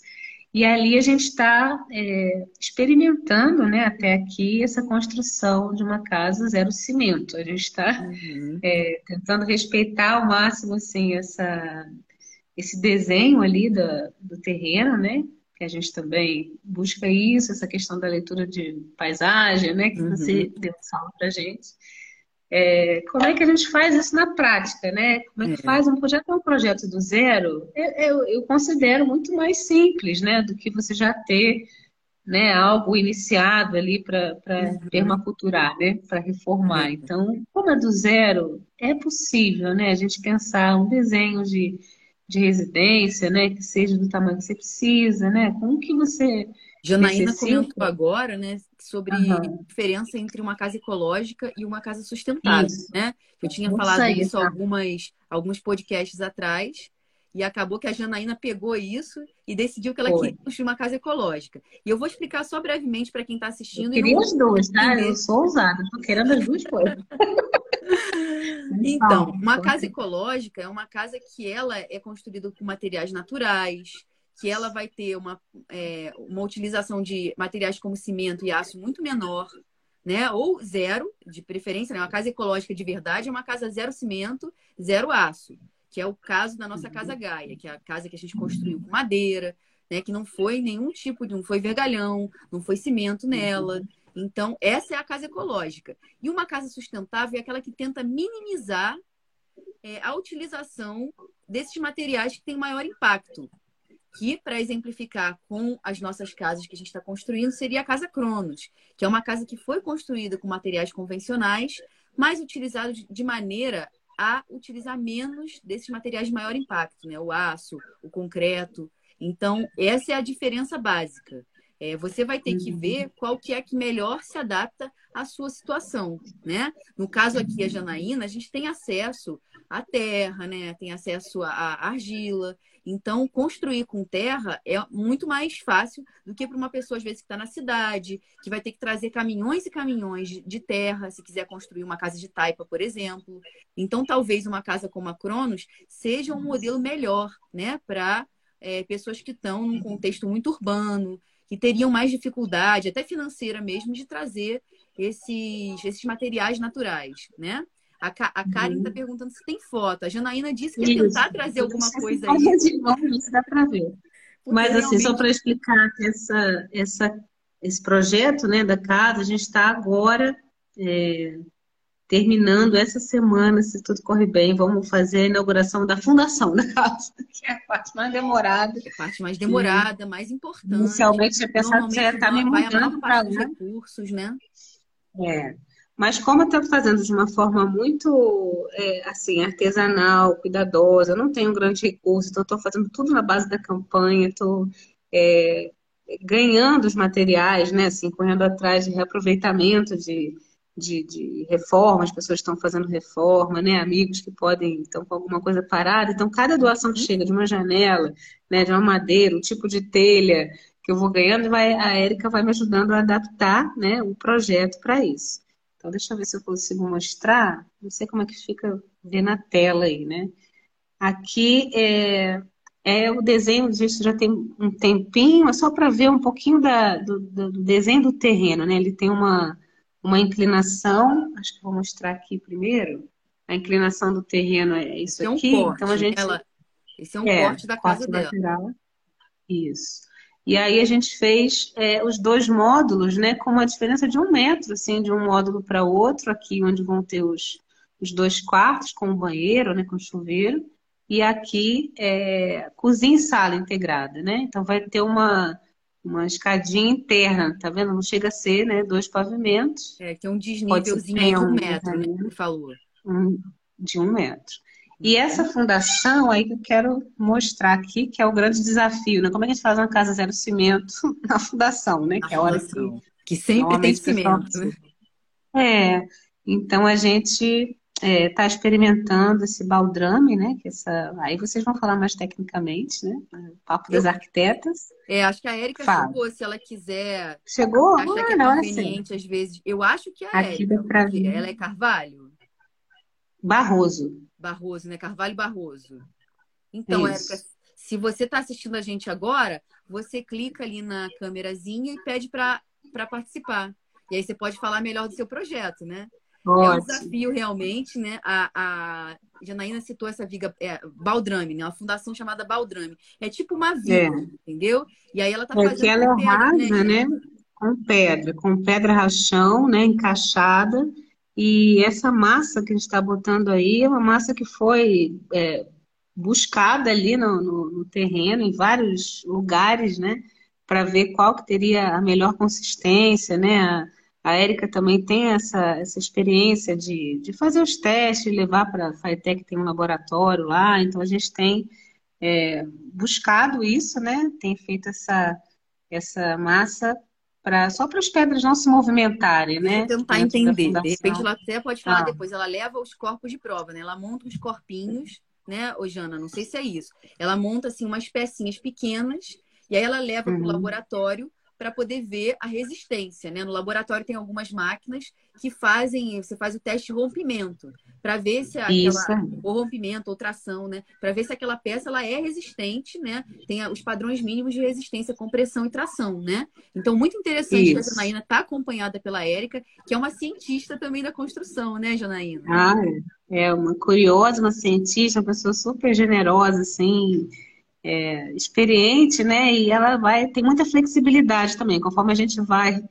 E ali a gente está é, experimentando, né, até aqui, essa construção de uma casa zero cimento. A gente está Uhum. é, tentando respeitar ao máximo assim essa esse desenho ali da, do terreno, né? Que a gente também busca isso, essa questão da leitura de paisagem, né? Que você Uhum. deu salve pra gente. É, como é que a gente faz isso na prática, né? Como é que É. faz um projeto, um projeto do zero? Eu, eu, eu considero muito mais simples, né? Do que você já ter, né? Algo iniciado ali para Uhum. permaculturar, né? Para reformar. É. Então, como é do zero, é possível, né? A gente pensar um desenho de, de residência, né? Que seja do tamanho que você precisa, né? Com o que você Janaína comentou agora, né, sobre Aham. a diferença entre uma casa ecológica e uma casa sustentável, Isso. né? Eu tinha falado isso tá? algumas, alguns podcasts atrás e acabou que a Janaína pegou isso e decidiu que ela Foi. queria construir uma casa ecológica. E eu vou explicar só brevemente para quem está Eu assistindo e queria não as duas, tá? Eu sou ousada, tô querendo as duas coisas. [LAUGHS] Então, Fala, uma casa ecológica é uma casa que ela é construída com materiais naturais, que ela vai ter uma, é, uma utilização de materiais como cimento e aço muito menor, né? Ou zero, de preferência, né? Uma casa ecológica de verdade é uma casa zero cimento, zero aço, que é o caso da nossa casa Gaia, que é a casa que a gente construiu com madeira, né? Que não foi nenhum tipo de, não foi vergalhão, não foi cimento nela. Então, essa é a casa ecológica. E uma casa sustentável é aquela que tenta minimizar é, a utilização desses materiais que têm maior impacto. Que, para exemplificar com as nossas casas que a gente está construindo, seria a Casa Cronos, que é uma casa que foi construída com materiais convencionais, mas utilizado de- maneira a utilizar menos desses materiais de maior impacto, né? O aço, o concreto. Então, essa é a diferença básica. É, você vai ter que ver uhum. qual que é que melhor se adapta à sua situação, né? No caso aqui, a Janaína, a gente tem acesso à terra, né? Tem acesso à argila. Então, construir com terra é muito mais fácil do que para uma pessoa, às vezes, que está na cidade, que vai ter que trazer caminhões e caminhões de terra, se quiser construir uma casa de taipa, por exemplo. Então, talvez uma casa como a Cronos seja um modelo melhor, né? Para é, pessoas que estão num contexto muito urbano, que teriam mais dificuldade, até financeira mesmo, de trazer esses, esses materiais naturais, né? A, a Karen está uhum. perguntando se tem foto. A Janaína disse que ia tentar trazer alguma coisa aí. Isso dá para ver. Porque Mas realmente... assim, só para explicar essa, essa, esse projeto né, da casa, a gente está agora é, terminando essa semana, se tudo correr bem, vamos fazer a inauguração da fundação da casa, [LAUGHS] que é a parte mais demorada. É a parte mais demorada, e, mais importante. Inicialmente tinha pensado que já está me mudando para lá. recursos, né? É. Mas como eu estou fazendo de uma forma muito é, assim artesanal, cuidadosa, não tenho grande recurso, então estou fazendo tudo na base da campanha, estou é, ganhando os materiais, né, assim, correndo atrás de reaproveitamento de, de, de reforma, as pessoas estão fazendo reforma, né, amigos que podem estão com alguma coisa parada, então cada doação que chega de uma janela, né, de uma madeira, um tipo de telha que eu vou ganhando, vai, a Érica vai me ajudando a adaptar, né, o projeto para isso. Então, deixa eu ver se eu consigo mostrar. Não sei como é que fica ver na tela aí, né? Aqui é, é o desenho disso já tem um tempinho, é só para ver um pouquinho da, do, do, desenho do terreno, né? Ele tem uma, uma inclinação, acho que vou mostrar aqui primeiro. A inclinação do terreno é isso é um aqui. Corte, então a gente. Ela... Esse é um é, corte da casa dela. Lateral. Isso. E aí a gente fez é, os dois módulos, né, com uma diferença de um metro, assim, de um módulo para outro, aqui onde vão ter os, os dois quartos com o banheiro, né, com chuveiro, e aqui é, cozinha e sala integrada, né? Então vai ter uma, uma escadinha interna, tá vendo? Não chega a ser, né, dois pavimentos. É, que é um desnívelzinho de um metro, né, que falou. Um, de um metro. E essa fundação aí que eu quero mostrar aqui, que é o grande desafio, né? Como é que a gente faz uma casa zero cimento [LAUGHS] na fundação, né? Na que é a hora que, que sempre tem cimento. Né? É, então a gente está é, tá experimentando esse baldrame, né? Que essa... Aí vocês vão falar mais tecnicamente, né? O papo das arquitetas. É, acho que a Fala. chegou, se ela quiser. Chegou? Acha que é conveniente, às vezes. Eu acho que é a Érica, ela é Carvalho. Barroso. Barroso, né? Carvalho Barroso. Então, Érica, se você está assistindo a gente agora, você clica ali na câmerazinha e pede para participar. E aí você pode falar melhor do seu projeto, né? Ótimo. É um desafio realmente, né? A, a Janaína citou essa viga é, Baldrame, né? Uma fundação chamada Baldrame. É tipo uma viga, é. entendeu? E aí ela está é fazendo. Ela é rasa, né? né? Com pedra, com pedra rachão, né? Encaixada e essa massa que a gente está botando aí é uma massa que foi é, buscada ali no, no, no, terreno, em vários lugares, né? Para ver qual que teria a melhor consistência, né? A, Érica também tem essa, essa experiência de, de fazer os testes, levar para a FATEC, tem um laboratório lá, então a gente tem é, buscado isso, né? Tem feito essa, essa massa Pra, só para as pedras não se movimentarem, né? Tentar entender. De repente, ela até pode falar ah. depois. Ela leva os corpos de prova, né? Ela monta os corpinhos, né, ô Jana? Não sei se é isso. Ela monta, assim, umas pecinhas pequenas e aí ela leva uhum. para o laboratório para poder ver a resistência, né? No laboratório tem algumas máquinas que fazem, você faz o teste de rompimento para ver se aquela o rompimento ou tração, né? Para ver se aquela peça ela é resistente, né? Tem os padrões mínimos de resistência, compressão e tração, né? Então muito interessante Isso. que a Janaína está acompanhada pela Érica, que é uma cientista também da construção, né, Janaína? Ah, é, é uma curiosa, uma cientista, uma pessoa super generosa, assim é, experiente, né? E ela vai tem muita flexibilidade também, conforme a gente vai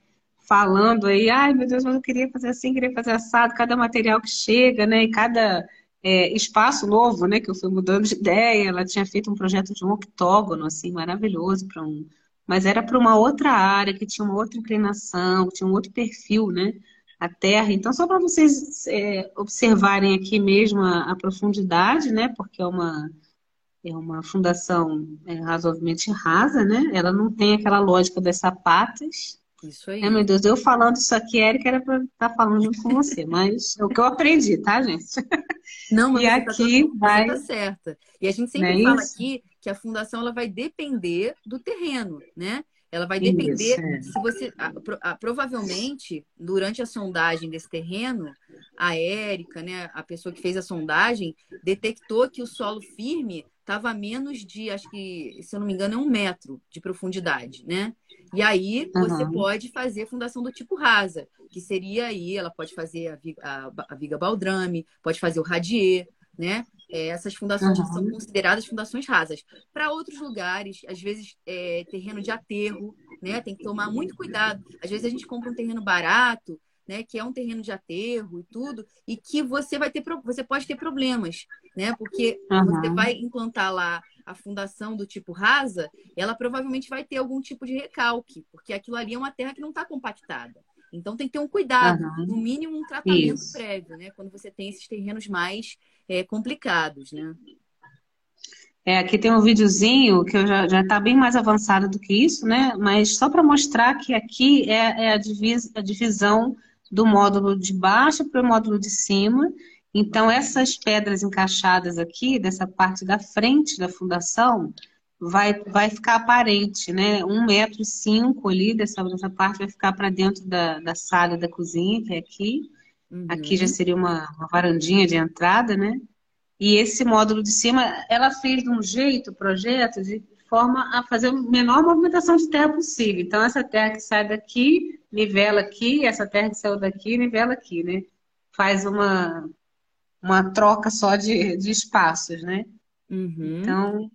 falando aí, ai meu Deus, mas eu queria fazer assim, queria fazer assado, cada material que chega, né? E cada é, espaço novo, né? Que eu fui mudando de ideia. Ela tinha feito um projeto de um octógono, assim, maravilhoso para um, mas era para uma outra área que tinha uma outra inclinação, tinha um outro perfil, né? A terra. Então, só para vocês é, observarem aqui mesmo a, a profundidade, né? Porque é uma é uma fundação é, razoavelmente rasa, né? Ela não tem aquela lógica das sapatas. Isso aí. É, meu Deus, eu falando isso aqui, Érica, era para estar tá falando junto com você, [LAUGHS] mas é o que eu aprendi, tá, gente? Não, mas e você aqui tá, vai... tá certa. E a gente sempre é fala isso? aqui que a fundação ela vai depender do terreno, né? Ela vai depender, Isso, é. se você, a- pro- a- provavelmente, durante a sondagem desse terreno, a Érica, né, a pessoa que fez a sondagem, detectou que o solo firme estava a menos de, acho que, se eu não me engano, é um metro de profundidade, né? E aí você Aham. pode fazer fundação do tipo rasa, que seria aí, ela pode fazer a, vi- a, a viga baldrame, pode fazer o radier, né? É, essas fundações Aham. são consideradas fundações rasas. Para outros lugares, às vezes é terreno de aterro, né? Tem que tomar muito cuidado. Às vezes a gente compra um terreno barato, né? Que é um terreno de aterro e tudo, e que você vai ter, você pode ter problemas, né? Porque você Aham. vai implantar lá a fundação do tipo rasa, ela provavelmente vai ter algum tipo de recalque, porque aquilo ali é uma terra que não está compactada. Então tem que ter um cuidado, Aham. no mínimo um tratamento Isso. prévio, né? Quando você tem esses terrenos mais é, complicados, né? É, aqui tem um videozinho que eu já, já tá bem mais avançado do que isso, né? Mas só para mostrar que aqui é, é a, divis, a divisão do módulo de baixo para o módulo de cima. Então, essas pedras encaixadas aqui, dessa parte da frente da fundação, vai, vai ficar aparente, né? Um metro e cinco ali dessa, dessa parte vai ficar para dentro da, da sala da cozinha, que é aqui. Uhum. Aqui já seria uma, uma varandinha de entrada, né? E esse módulo de cima, ela fez de um jeito o projeto de forma a fazer a menor movimentação de terra possível. Então, essa terra que sai daqui, nivela aqui, essa terra que saiu daqui, nivela aqui, né? Faz uma, uma troca só de, de espaços, né? Uhum. Então,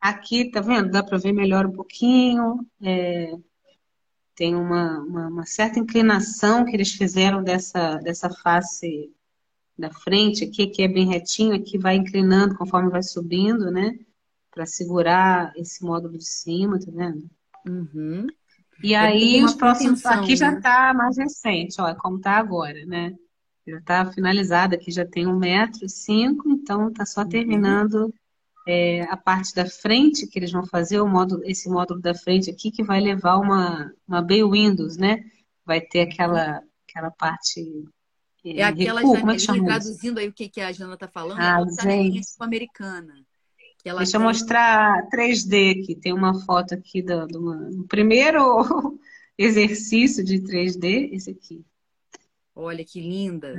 aqui, tá vendo? Dá para ver melhor um pouquinho. É, tem uma, uma, uma certa inclinação que eles fizeram dessa, dessa face da frente aqui, que é bem retinho, aqui vai inclinando conforme vai subindo, né? Para segurar esse módulo de cima, tá vendo? Uhum. E É aí, os próximos. Aqui já né? tá mais recente, ó, como tá agora, né? Já tá finalizado, aqui já tem um metro cinco, então tá só Uhum. É, a parte da frente que eles vão fazer, o módulo, esse módulo da frente aqui, que vai levar uma, uma bay windows, né? Vai ter aquela, aquela parte. É aquela recuo, como é que chama traduzindo aí o que, que a Jana tá falando, é Ah, aquela janelinha gente. americana. Que ela Deixa eu tem- mostrar 3D aqui. Tem uma foto aqui do, do do primeiro [LAUGHS] exercício de 3D, esse aqui. Olha que linda.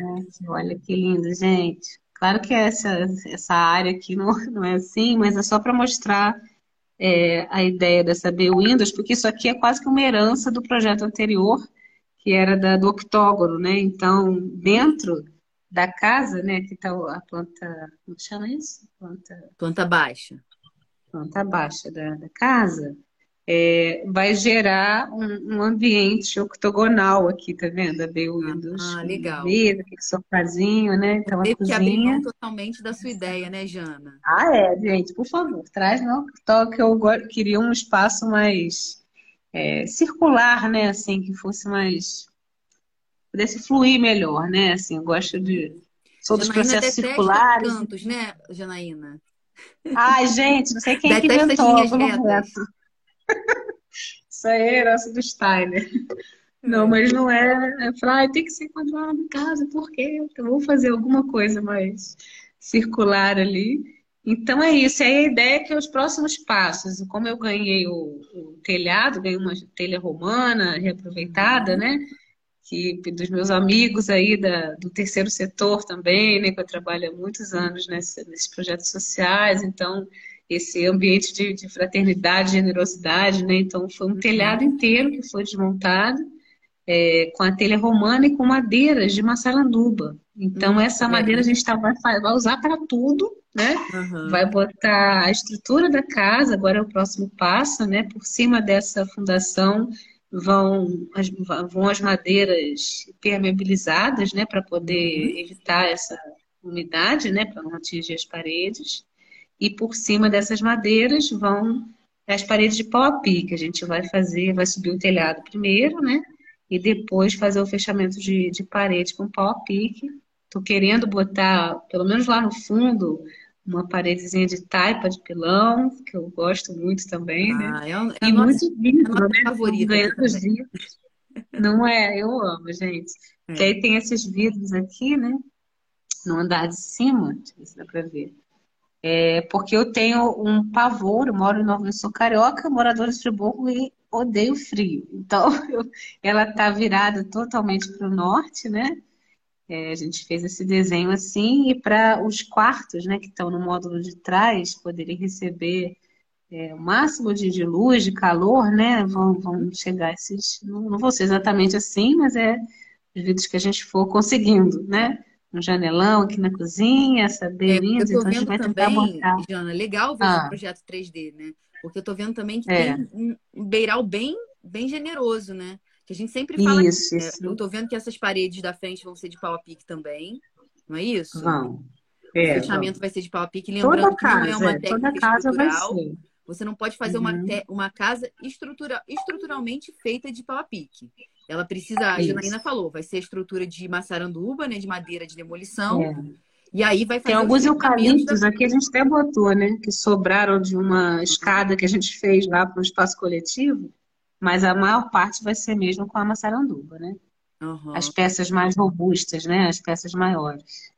Olha que lindo, gente. Claro que essa, essa área aqui não, [LAUGHS] não é assim, mas é só para mostrar é, a ideia dessa B-Windows, porque isso aqui é quase que uma herança do projeto anterior, que era da, do octógono, né? Então, dentro da casa, né, que está a planta, como chama isso? Planta Planta baixa. planta baixa da, da casa, é, vai gerar um, um ambiente octogonal aqui, tá vendo? A. Ah, legal. Mesa, aquele sofazinho, né? Então a Teve que abrir cozinha. mão totalmente da sua ideia, né, Jana? Ah, é, gente, por favor, traz não, que eu queria um espaço mais é, circular, né? Assim, que fosse mais. pudesse fluir melhor, né? Assim, eu gosto de. Sou dos processos circulares. cantos, né, Janaína? Ai, gente, não sei quem [LAUGHS] que Detesta inventou a linhas ângulo retas. Isso aí é herança do Steiner. Não, mas não é. É falar, "Ai, tem que ser quadrado em casa, por quê? Então, vou fazer alguma coisa mais circular ali. Então é isso. Aí a ideia é que os próximos passos, como eu ganhei o, o telhado, ganhei uma telha romana reaproveitada, né? Que dos meus amigos aí da, do terceiro setor também, né? Que eu trabalho há muitos anos nesse, nesses projetos sociais, então esse ambiente de, de fraternidade, generosidade, né? Então foi um telhado inteiro que foi desmontado é, com a telha romana e com madeiras de maçaranduba. Então, Hum, essa madeira a gente tá, vai, vai usar para tudo, né? Aham. Vai botar a estrutura da casa, agora é o próximo passo, né? Por cima dessa fundação vão as, vão as madeiras permeabilizadas, né? Para poder evitar essa umidade, né? Para não atingir as paredes. E por cima dessas madeiras vão as paredes de pau a pique. A gente vai fazer, vai subir o telhado primeiro, né? E depois fazer o fechamento de, de parede com pau a pique. Tô querendo botar, pelo menos lá no fundo, uma paredezinha de taipa de pilão, que eu gosto muito também, né? Ah, é, um- é E nossa, muito vidro, é né? favorita Ganhando os. Não é? Eu amo, gente. É. Que aí tem esses vidros aqui, né? No andar de cima, deixa eu ver se dá pra ver. É porque eu tenho um pavor, eu moro em Nova, eu sou carioca, moradora de Friburgo e odeio frio. Então, eu- [LAUGHS] ela tá virada totalmente para o norte, né? É, a gente fez esse desenho assim, e para os quartos, né, que estão no módulo de trás, poderem receber é, o máximo de, de luz, de calor, né? Vão, vão chegar esses. Não, não ser exatamente assim, mas é os vidros que a gente for conseguindo, né? Um janelão aqui na cozinha, essa É, beirinha, eu tô então a gente vendo vai também. Jana, legal ver Ah. projeto 3D, né? Porque eu tô vendo também que É. tem um um beiral bem, bem generoso, né? Que a gente sempre fala Isso, É, isso. Eu tô vendo que essas paredes da frente vão ser de pau a pique também, não é isso? Vão. O É, fechamento vai ser de pau a pique, Toda lembrando que não é casa, uma é, toda técnica casa vai estrutural. ser. Você não pode fazer uma, Uhum. te- uma casa estrutura, estruturalmente feita de pau a pique. Ela precisa, a. Janaína falou, vai ser estrutura de maçaranduba, né, de madeira de demolição, É. e aí vai fazer Tem alguns eucaliptos da- aqui, a gente até botou, né? Que sobraram de uma escada que a gente fez lá para o espaço coletivo, mas a maior parte vai ser mesmo com a maçaranduba, né? Aham. As peças mais robustas, né? As peças maiores.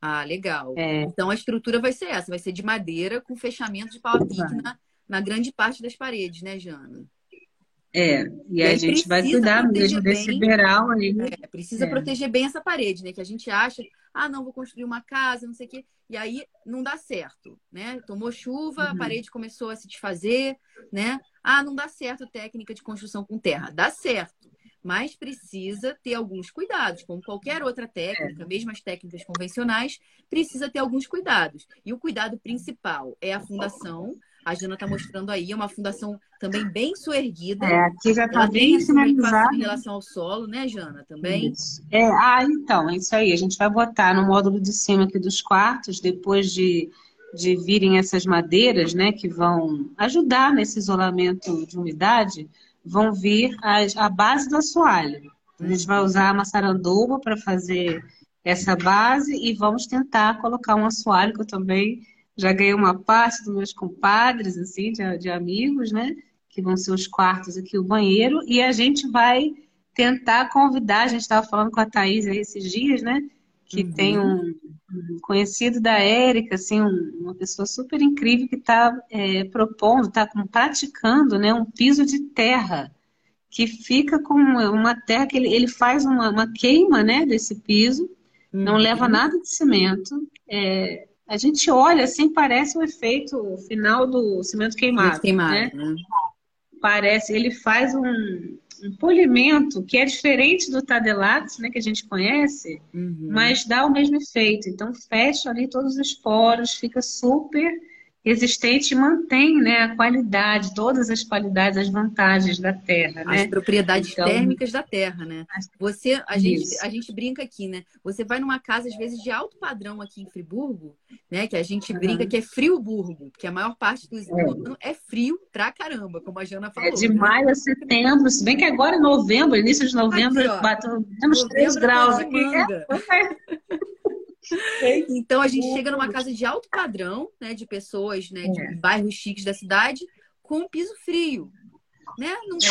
Ah, legal. É. Então a estrutura vai ser essa, vai ser de madeira com fechamento de pau a na, na grande parte das paredes, né, Jana? É, e a gente vai cuidar mesmo desse bem. beiral aí. É, precisa É. proteger bem essa parede, né? Que a gente acha, ah, não, vou construir uma casa, não sei o quê. E aí não dá certo, né? Tomou chuva, a Uhum. parede começou a se desfazer, né? Ah, não dá certo técnica de construção com terra. Dá certo, mas precisa ter alguns cuidados, como qualquer outra técnica, mesmo as técnicas convencionais, precisa ter alguns cuidados. E o cuidado principal é a fundação. A Jana está mostrando aí, é uma fundação também bem suerguida. É, aqui já está bem finalizado. em relação ao solo, né, Jana? Também. Isso. É, ah, então, é isso aí. A gente vai botar no módulo de cima aqui dos quartos, depois de, de virem essas madeiras, né, que vão ajudar nesse isolamento de umidade, vão vir as, a base do assoalho. A gente vai usar a maçaranduba para fazer essa base e vamos tentar colocar um assoalho, que eu também já ganhei uma parte dos meus compadres, assim, de, de amigos, né, que vão ser os quartos aqui, o banheiro, e a gente vai tentar convidar, a gente estava falando com a Thaís aí esses dias, né? Que Uhum. tem um, um conhecido da Érica, assim, um- uma pessoa super incrível que está propondo, está praticando, né, um piso de terra, que fica com uma terra que ele, ele faz uma, uma queima, né, desse piso, não Uhum. leva nada de cimento. é, a gente olha assim, parece o efeito final do cimento queimado, queimado, né? né? parece, ele faz um, um polimento que é diferente do Tadelax, né, que a gente conhece, Uhum. mas dá o mesmo efeito. Então fecha ali todos os poros, fica super resistente e mantém, né, a qualidade, todas as qualidades, as vantagens da terra, As né? propriedades Então- térmicas da terra, né? Você, a gente, a gente brinca aqui, né? Você vai numa casa, às vezes, de alto padrão aqui em Friburgo, né? Que a gente Uhum. brinca que é frio-burgo, porque a maior parte do É. ano é frio pra caramba, como a Jana falou. É de né? maio a setembro, se bem que agora em novembro, início de novembro, Aqui, ó. bateu menos 3 Novembro graus aqui. É, [LAUGHS] Então a gente chega numa casa de alto padrão, né, de pessoas, né, de É. bairros chiques da cidade, com um piso frio, né? Não tem,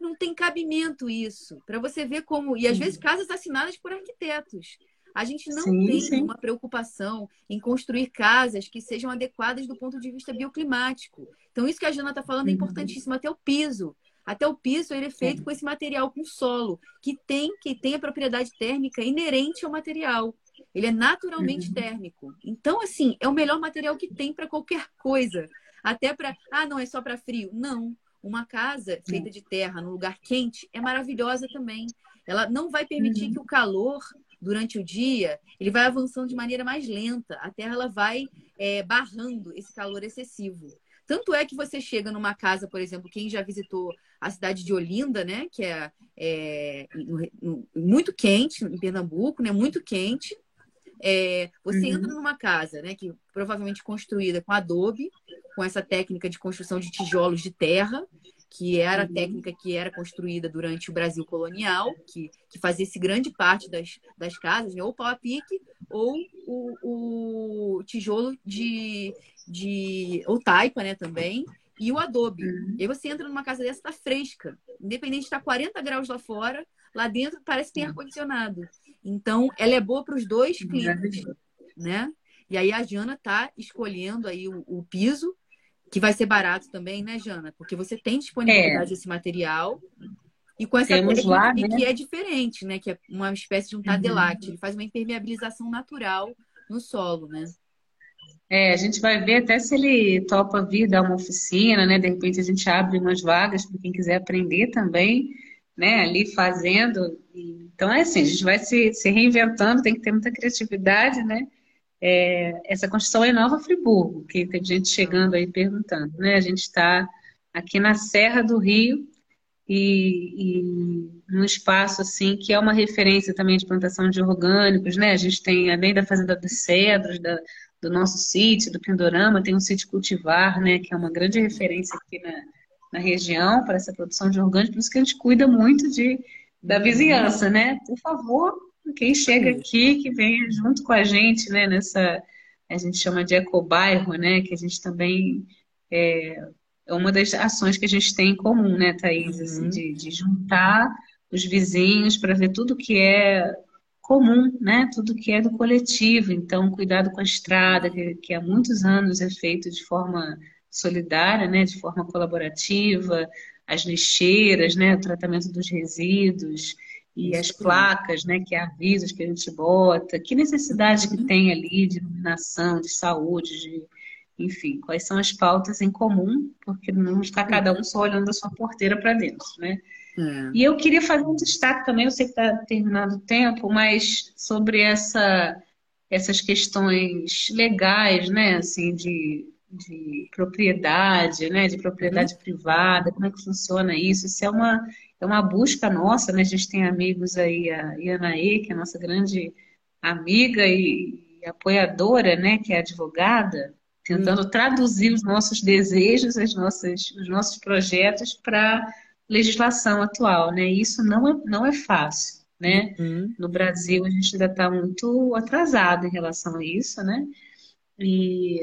não tem cabimento isso. Para você ver como e às vezes casas assinadas por arquitetos. A gente não Sim, tem sim. uma preocupação em construir casas que sejam adequadas do ponto de vista bioclimático. Então isso que a Jana está falando é Uhum. importantíssimo até o piso. Até o piso ele é feito com esse material com solo que tem que tem a propriedade térmica inerente ao material. Ele é naturalmente Uhum. térmico. Então, assim, é o melhor material que tem para qualquer [LAUGHS] coisa. Até para. Ah, não, é só para frio. Não. Uma casa feita de terra num lugar quente é maravilhosa também. Ela não vai permitir Uhum. que o calor, durante o dia, ele vai avançando de maneira mais lenta. A terra ela vai é, barrando esse calor excessivo. Tanto é que você chega numa casa, por exemplo, quem já visitou a cidade de Olinda, né? Que é, é, muito quente, em Pernambuco, né? Muito quente. É, você Uhum. entra numa casa, né, que provavelmente construída com adobe, com essa técnica de construção de tijolos de terra, que era a uhum. técnica que era construída durante o Brasil colonial, que, que fazia esse grande parte das, das casas, né? ou pau a pique, ou o, o tijolo de, de. ou taipa, né, também, e o adobe. Uhum. E aí você entra numa casa dessa, tá fresca. Independente de estar 40 graus lá fora, lá dentro parece que tem ar-condicionado. Então, ela é boa para os dois clientes, né? E aí a Jana tá escolhendo aí o, o, piso, que vai ser barato também, né, Jana? Porque você tem disponibilidade é. desse material. E com essa Temos lá, né? que é diferente, né? Que é uma espécie de um tadelac. Uhum. Ele faz uma impermeabilização natural no solo, né? É, a gente vai ver até se ele topa vir dar uma oficina, né? De repente a gente abre umas vagas para quem quiser aprender também, né? Ali fazendo. Então é assim, a gente vai se, se reinventando, tem que ter muita criatividade, né? É, essa construção é Nova Friburgo, que tem gente chegando aí perguntando, né? A gente está aqui na Serra do Rio e, e num espaço assim que é uma referência também de plantação de orgânicos, né? A gente tem além da fazenda dos cedros, da, do nosso sítio, do Pindorama, tem um sítio cultivar, né, que é uma grande referência aqui na, na região para essa produção de orgânicos, por isso que a gente cuida muito de, da vizinhança, né? Por favor, quem chega aqui, que venha junto com a gente, né, nessa, a gente chama de ecobairro, né, que a gente também é, é uma das ações que a gente tem em comum, né, Thaís, assim, uhum. de, de juntar os vizinhos para ver tudo que é comum, né? Tudo que é do coletivo. Então, cuidado com a estrada, que, que há muitos anos é feito de forma solidária, né? De forma colaborativa, as lixeiras, né? O tratamento dos resíduos e as placas, né? Que é avisos que a gente bota. Que necessidade que tem ali de iluminação, de saúde, de enfim, quais são as pautas em comum, porque não está cada um só olhando a sua porteira para dentro, né? É. E eu queria fazer um destaque também, eu sei que está terminando o tempo, mas sobre essa, essas questões legais, né, assim, de, de propriedade, né, de propriedade uhum. privada, como é que funciona isso? Isso é uma, é uma busca nossa, né? A gente tem amigos aí, a Ianaê, que é a nossa grande amiga e, e apoiadora, né, que é advogada, tentando uhum. traduzir os nossos desejos, as nossas, os nossos projetos para legislação atual, né? Isso não é, não é fácil, né? Uhum. No Brasil a gente ainda está muito atrasado em relação a isso, né? E,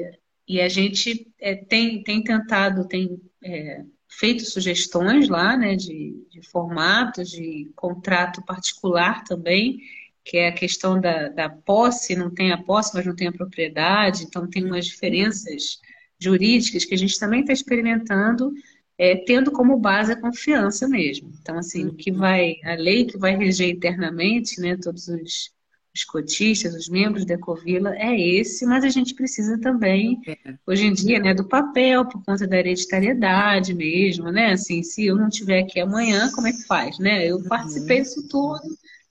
e a gente é, tem, tem tentado, tem é, feito sugestões lá, né? De, de formatos, de contrato particular também, que é a questão da, da posse, não tem a posse, mas não tem a propriedade, então tem umas diferenças jurídicas que a gente também está experimentando é, tendo como base a confiança mesmo. Então, assim, o que vai, a lei que vai reger internamente, né, todos os, os cotistas, os membros da Ecovila, é esse, mas a gente precisa também, hoje em dia, né, do papel, por conta da hereditariedade mesmo, né, assim, se eu não estiver aqui amanhã, como é que faz, né? Eu participei disso tudo,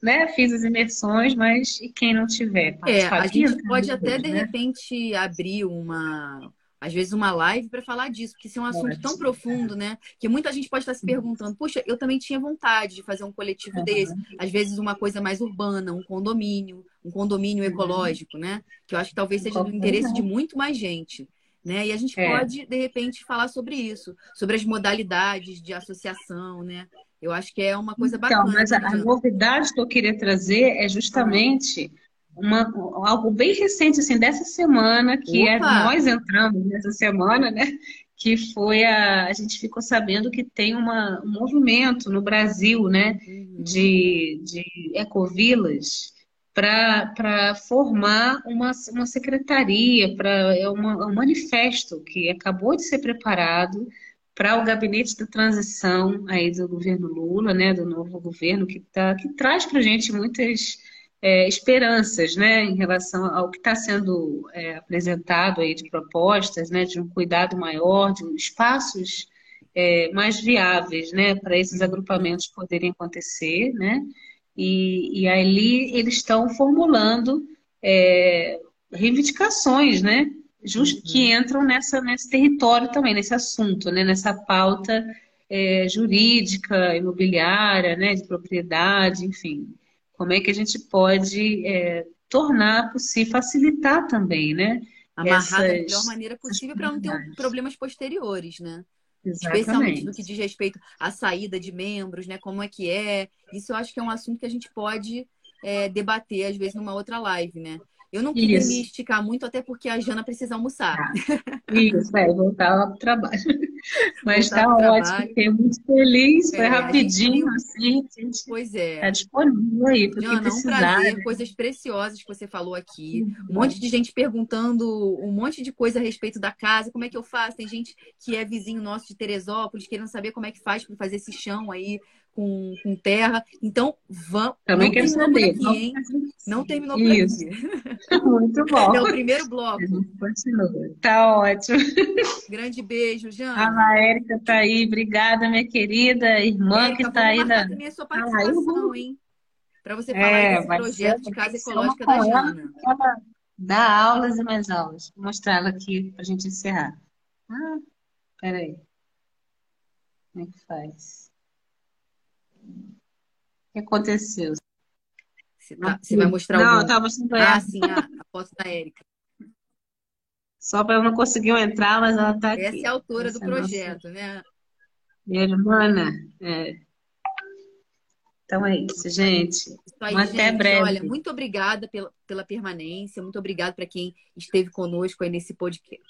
né, fiz as imersões, mas e quem não tiver? É, a gente pode até, de né? repente, abrir uma às vezes uma live para falar disso, porque isso é um assunto tão profundo, né? Que muita gente pode estar se perguntando, puxa, eu também tinha vontade de fazer um coletivo desse, às vezes uma coisa mais urbana, um condomínio, um condomínio uhum. ecológico, né? Que eu acho que talvez seja do interesse de muito mais gente. Né? E a gente é. pode, de repente, falar sobre isso, sobre as modalidades de associação, né? Eu acho que é uma coisa então, bacana. Mas a, a novidade que eu queria trazer é justamente uma, algo bem recente, assim, dessa semana, que é, nós entramos nessa semana, né? Que foi a. A gente ficou sabendo que tem uma, um movimento no Brasil, né? Uhum. De, de ecovilas para formar uma, uma secretaria, para é uma, um manifesto que acabou de ser preparado para o gabinete da transição aí do governo Lula, né, do novo governo que tá, que traz para a gente muitas é, esperanças né, em relação ao que está sendo é, apresentado aí de propostas, né, de um cuidado maior, de espaços é, mais viáveis né, para esses agrupamentos poderem acontecer. Né, e, e ali eles estão formulando é, reivindicações né, just, que uhum. entram nessa, nesse território também, nesse assunto, né, nessa pauta é, jurídica, imobiliária, né, de propriedade, enfim. Como é que a gente pode é, tornar possível, facilitar também, né? Amarrar Essas... da melhor maneira possível para não ter problemas posteriores, né? Exatamente. especialmente no que diz respeito à saída de membros, né? Como é que é? Isso eu acho que é um assunto que a gente pode é, debater, às vezes, numa outra live, né? Eu não queria Isso. me esticar muito, até porque a Jana precisa almoçar. Ah, [LAUGHS] isso, é, voltar ao trabalho. [LAUGHS] Mas está ótimo, fiquei muito feliz, foi é, rapidinho, assim. Pois é. Está disponível aí, porque Jana, precisar. um prazer, coisas preciosas que você falou aqui. Um monte de gente perguntando um monte de coisa a respeito da casa, como é que eu faço? Tem gente que é vizinho nosso de Teresópolis, querendo saber como é que faz para fazer esse chão aí com, com terra. Então, vamos. Também quero saber. Aqui, hein? Não terminou por Isso. aqui. [LAUGHS] Muito bom. É o primeiro bloco. Continua. Tá ótimo. Grande beijo, Jana. A Érica tá aí. Obrigada, minha querida irmã Érica, que tá aí. Da... também a sua participação, ah, hein? Para você falar é, desse projeto de casa ecológica da Jana. Ela dá aulas e mais aulas. Vou mostrar ela aqui para a gente encerrar. Ah, peraí. Como é que faz? O que aconteceu? Você, tá, você vai mostrar Não, eu tava mostrando Ah, sim, a, a foto da Érica. Só para ela não conseguiu entrar, mas ela está aqui. Essa é a autora Essa do é projeto, nossa... né? Minha irmã, é. Então é isso, gente. Isso aí, Até gente. breve. Olha, muito obrigada pela, pela permanência, muito obrigada para quem esteve conosco aí nesse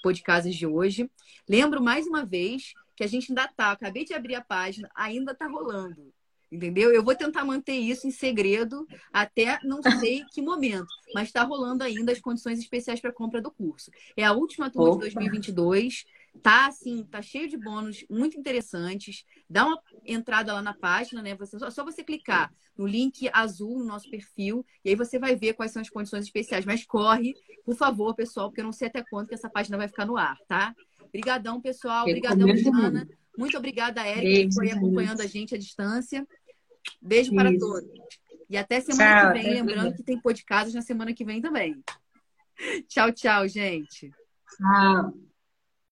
podcast de hoje. Lembro mais uma vez que a gente ainda tá, acabei de abrir a página, ainda tá rolando. Entendeu? Eu vou tentar manter isso em segredo até não sei que momento, mas está rolando ainda as condições especiais para compra do curso. É a última turma Opa. de 2022. Tá assim, tá cheio de bônus muito interessantes. Dá uma entrada lá na página, né? Você, só, só você clicar no link azul no nosso perfil e aí você vai ver quais são as condições especiais. Mas corre, por favor, pessoal, porque eu não sei até quando que essa página vai ficar no ar, tá? Obrigadão, pessoal. Obrigadão, Jana. Muito obrigada, Érica, que foi acompanhando a gente à distância. Beijo para Isso. todos. E até semana tchau, que vem. Lembrando que tem podcast na semana que vem também. [LAUGHS] Tchau, tchau, gente. Tchau.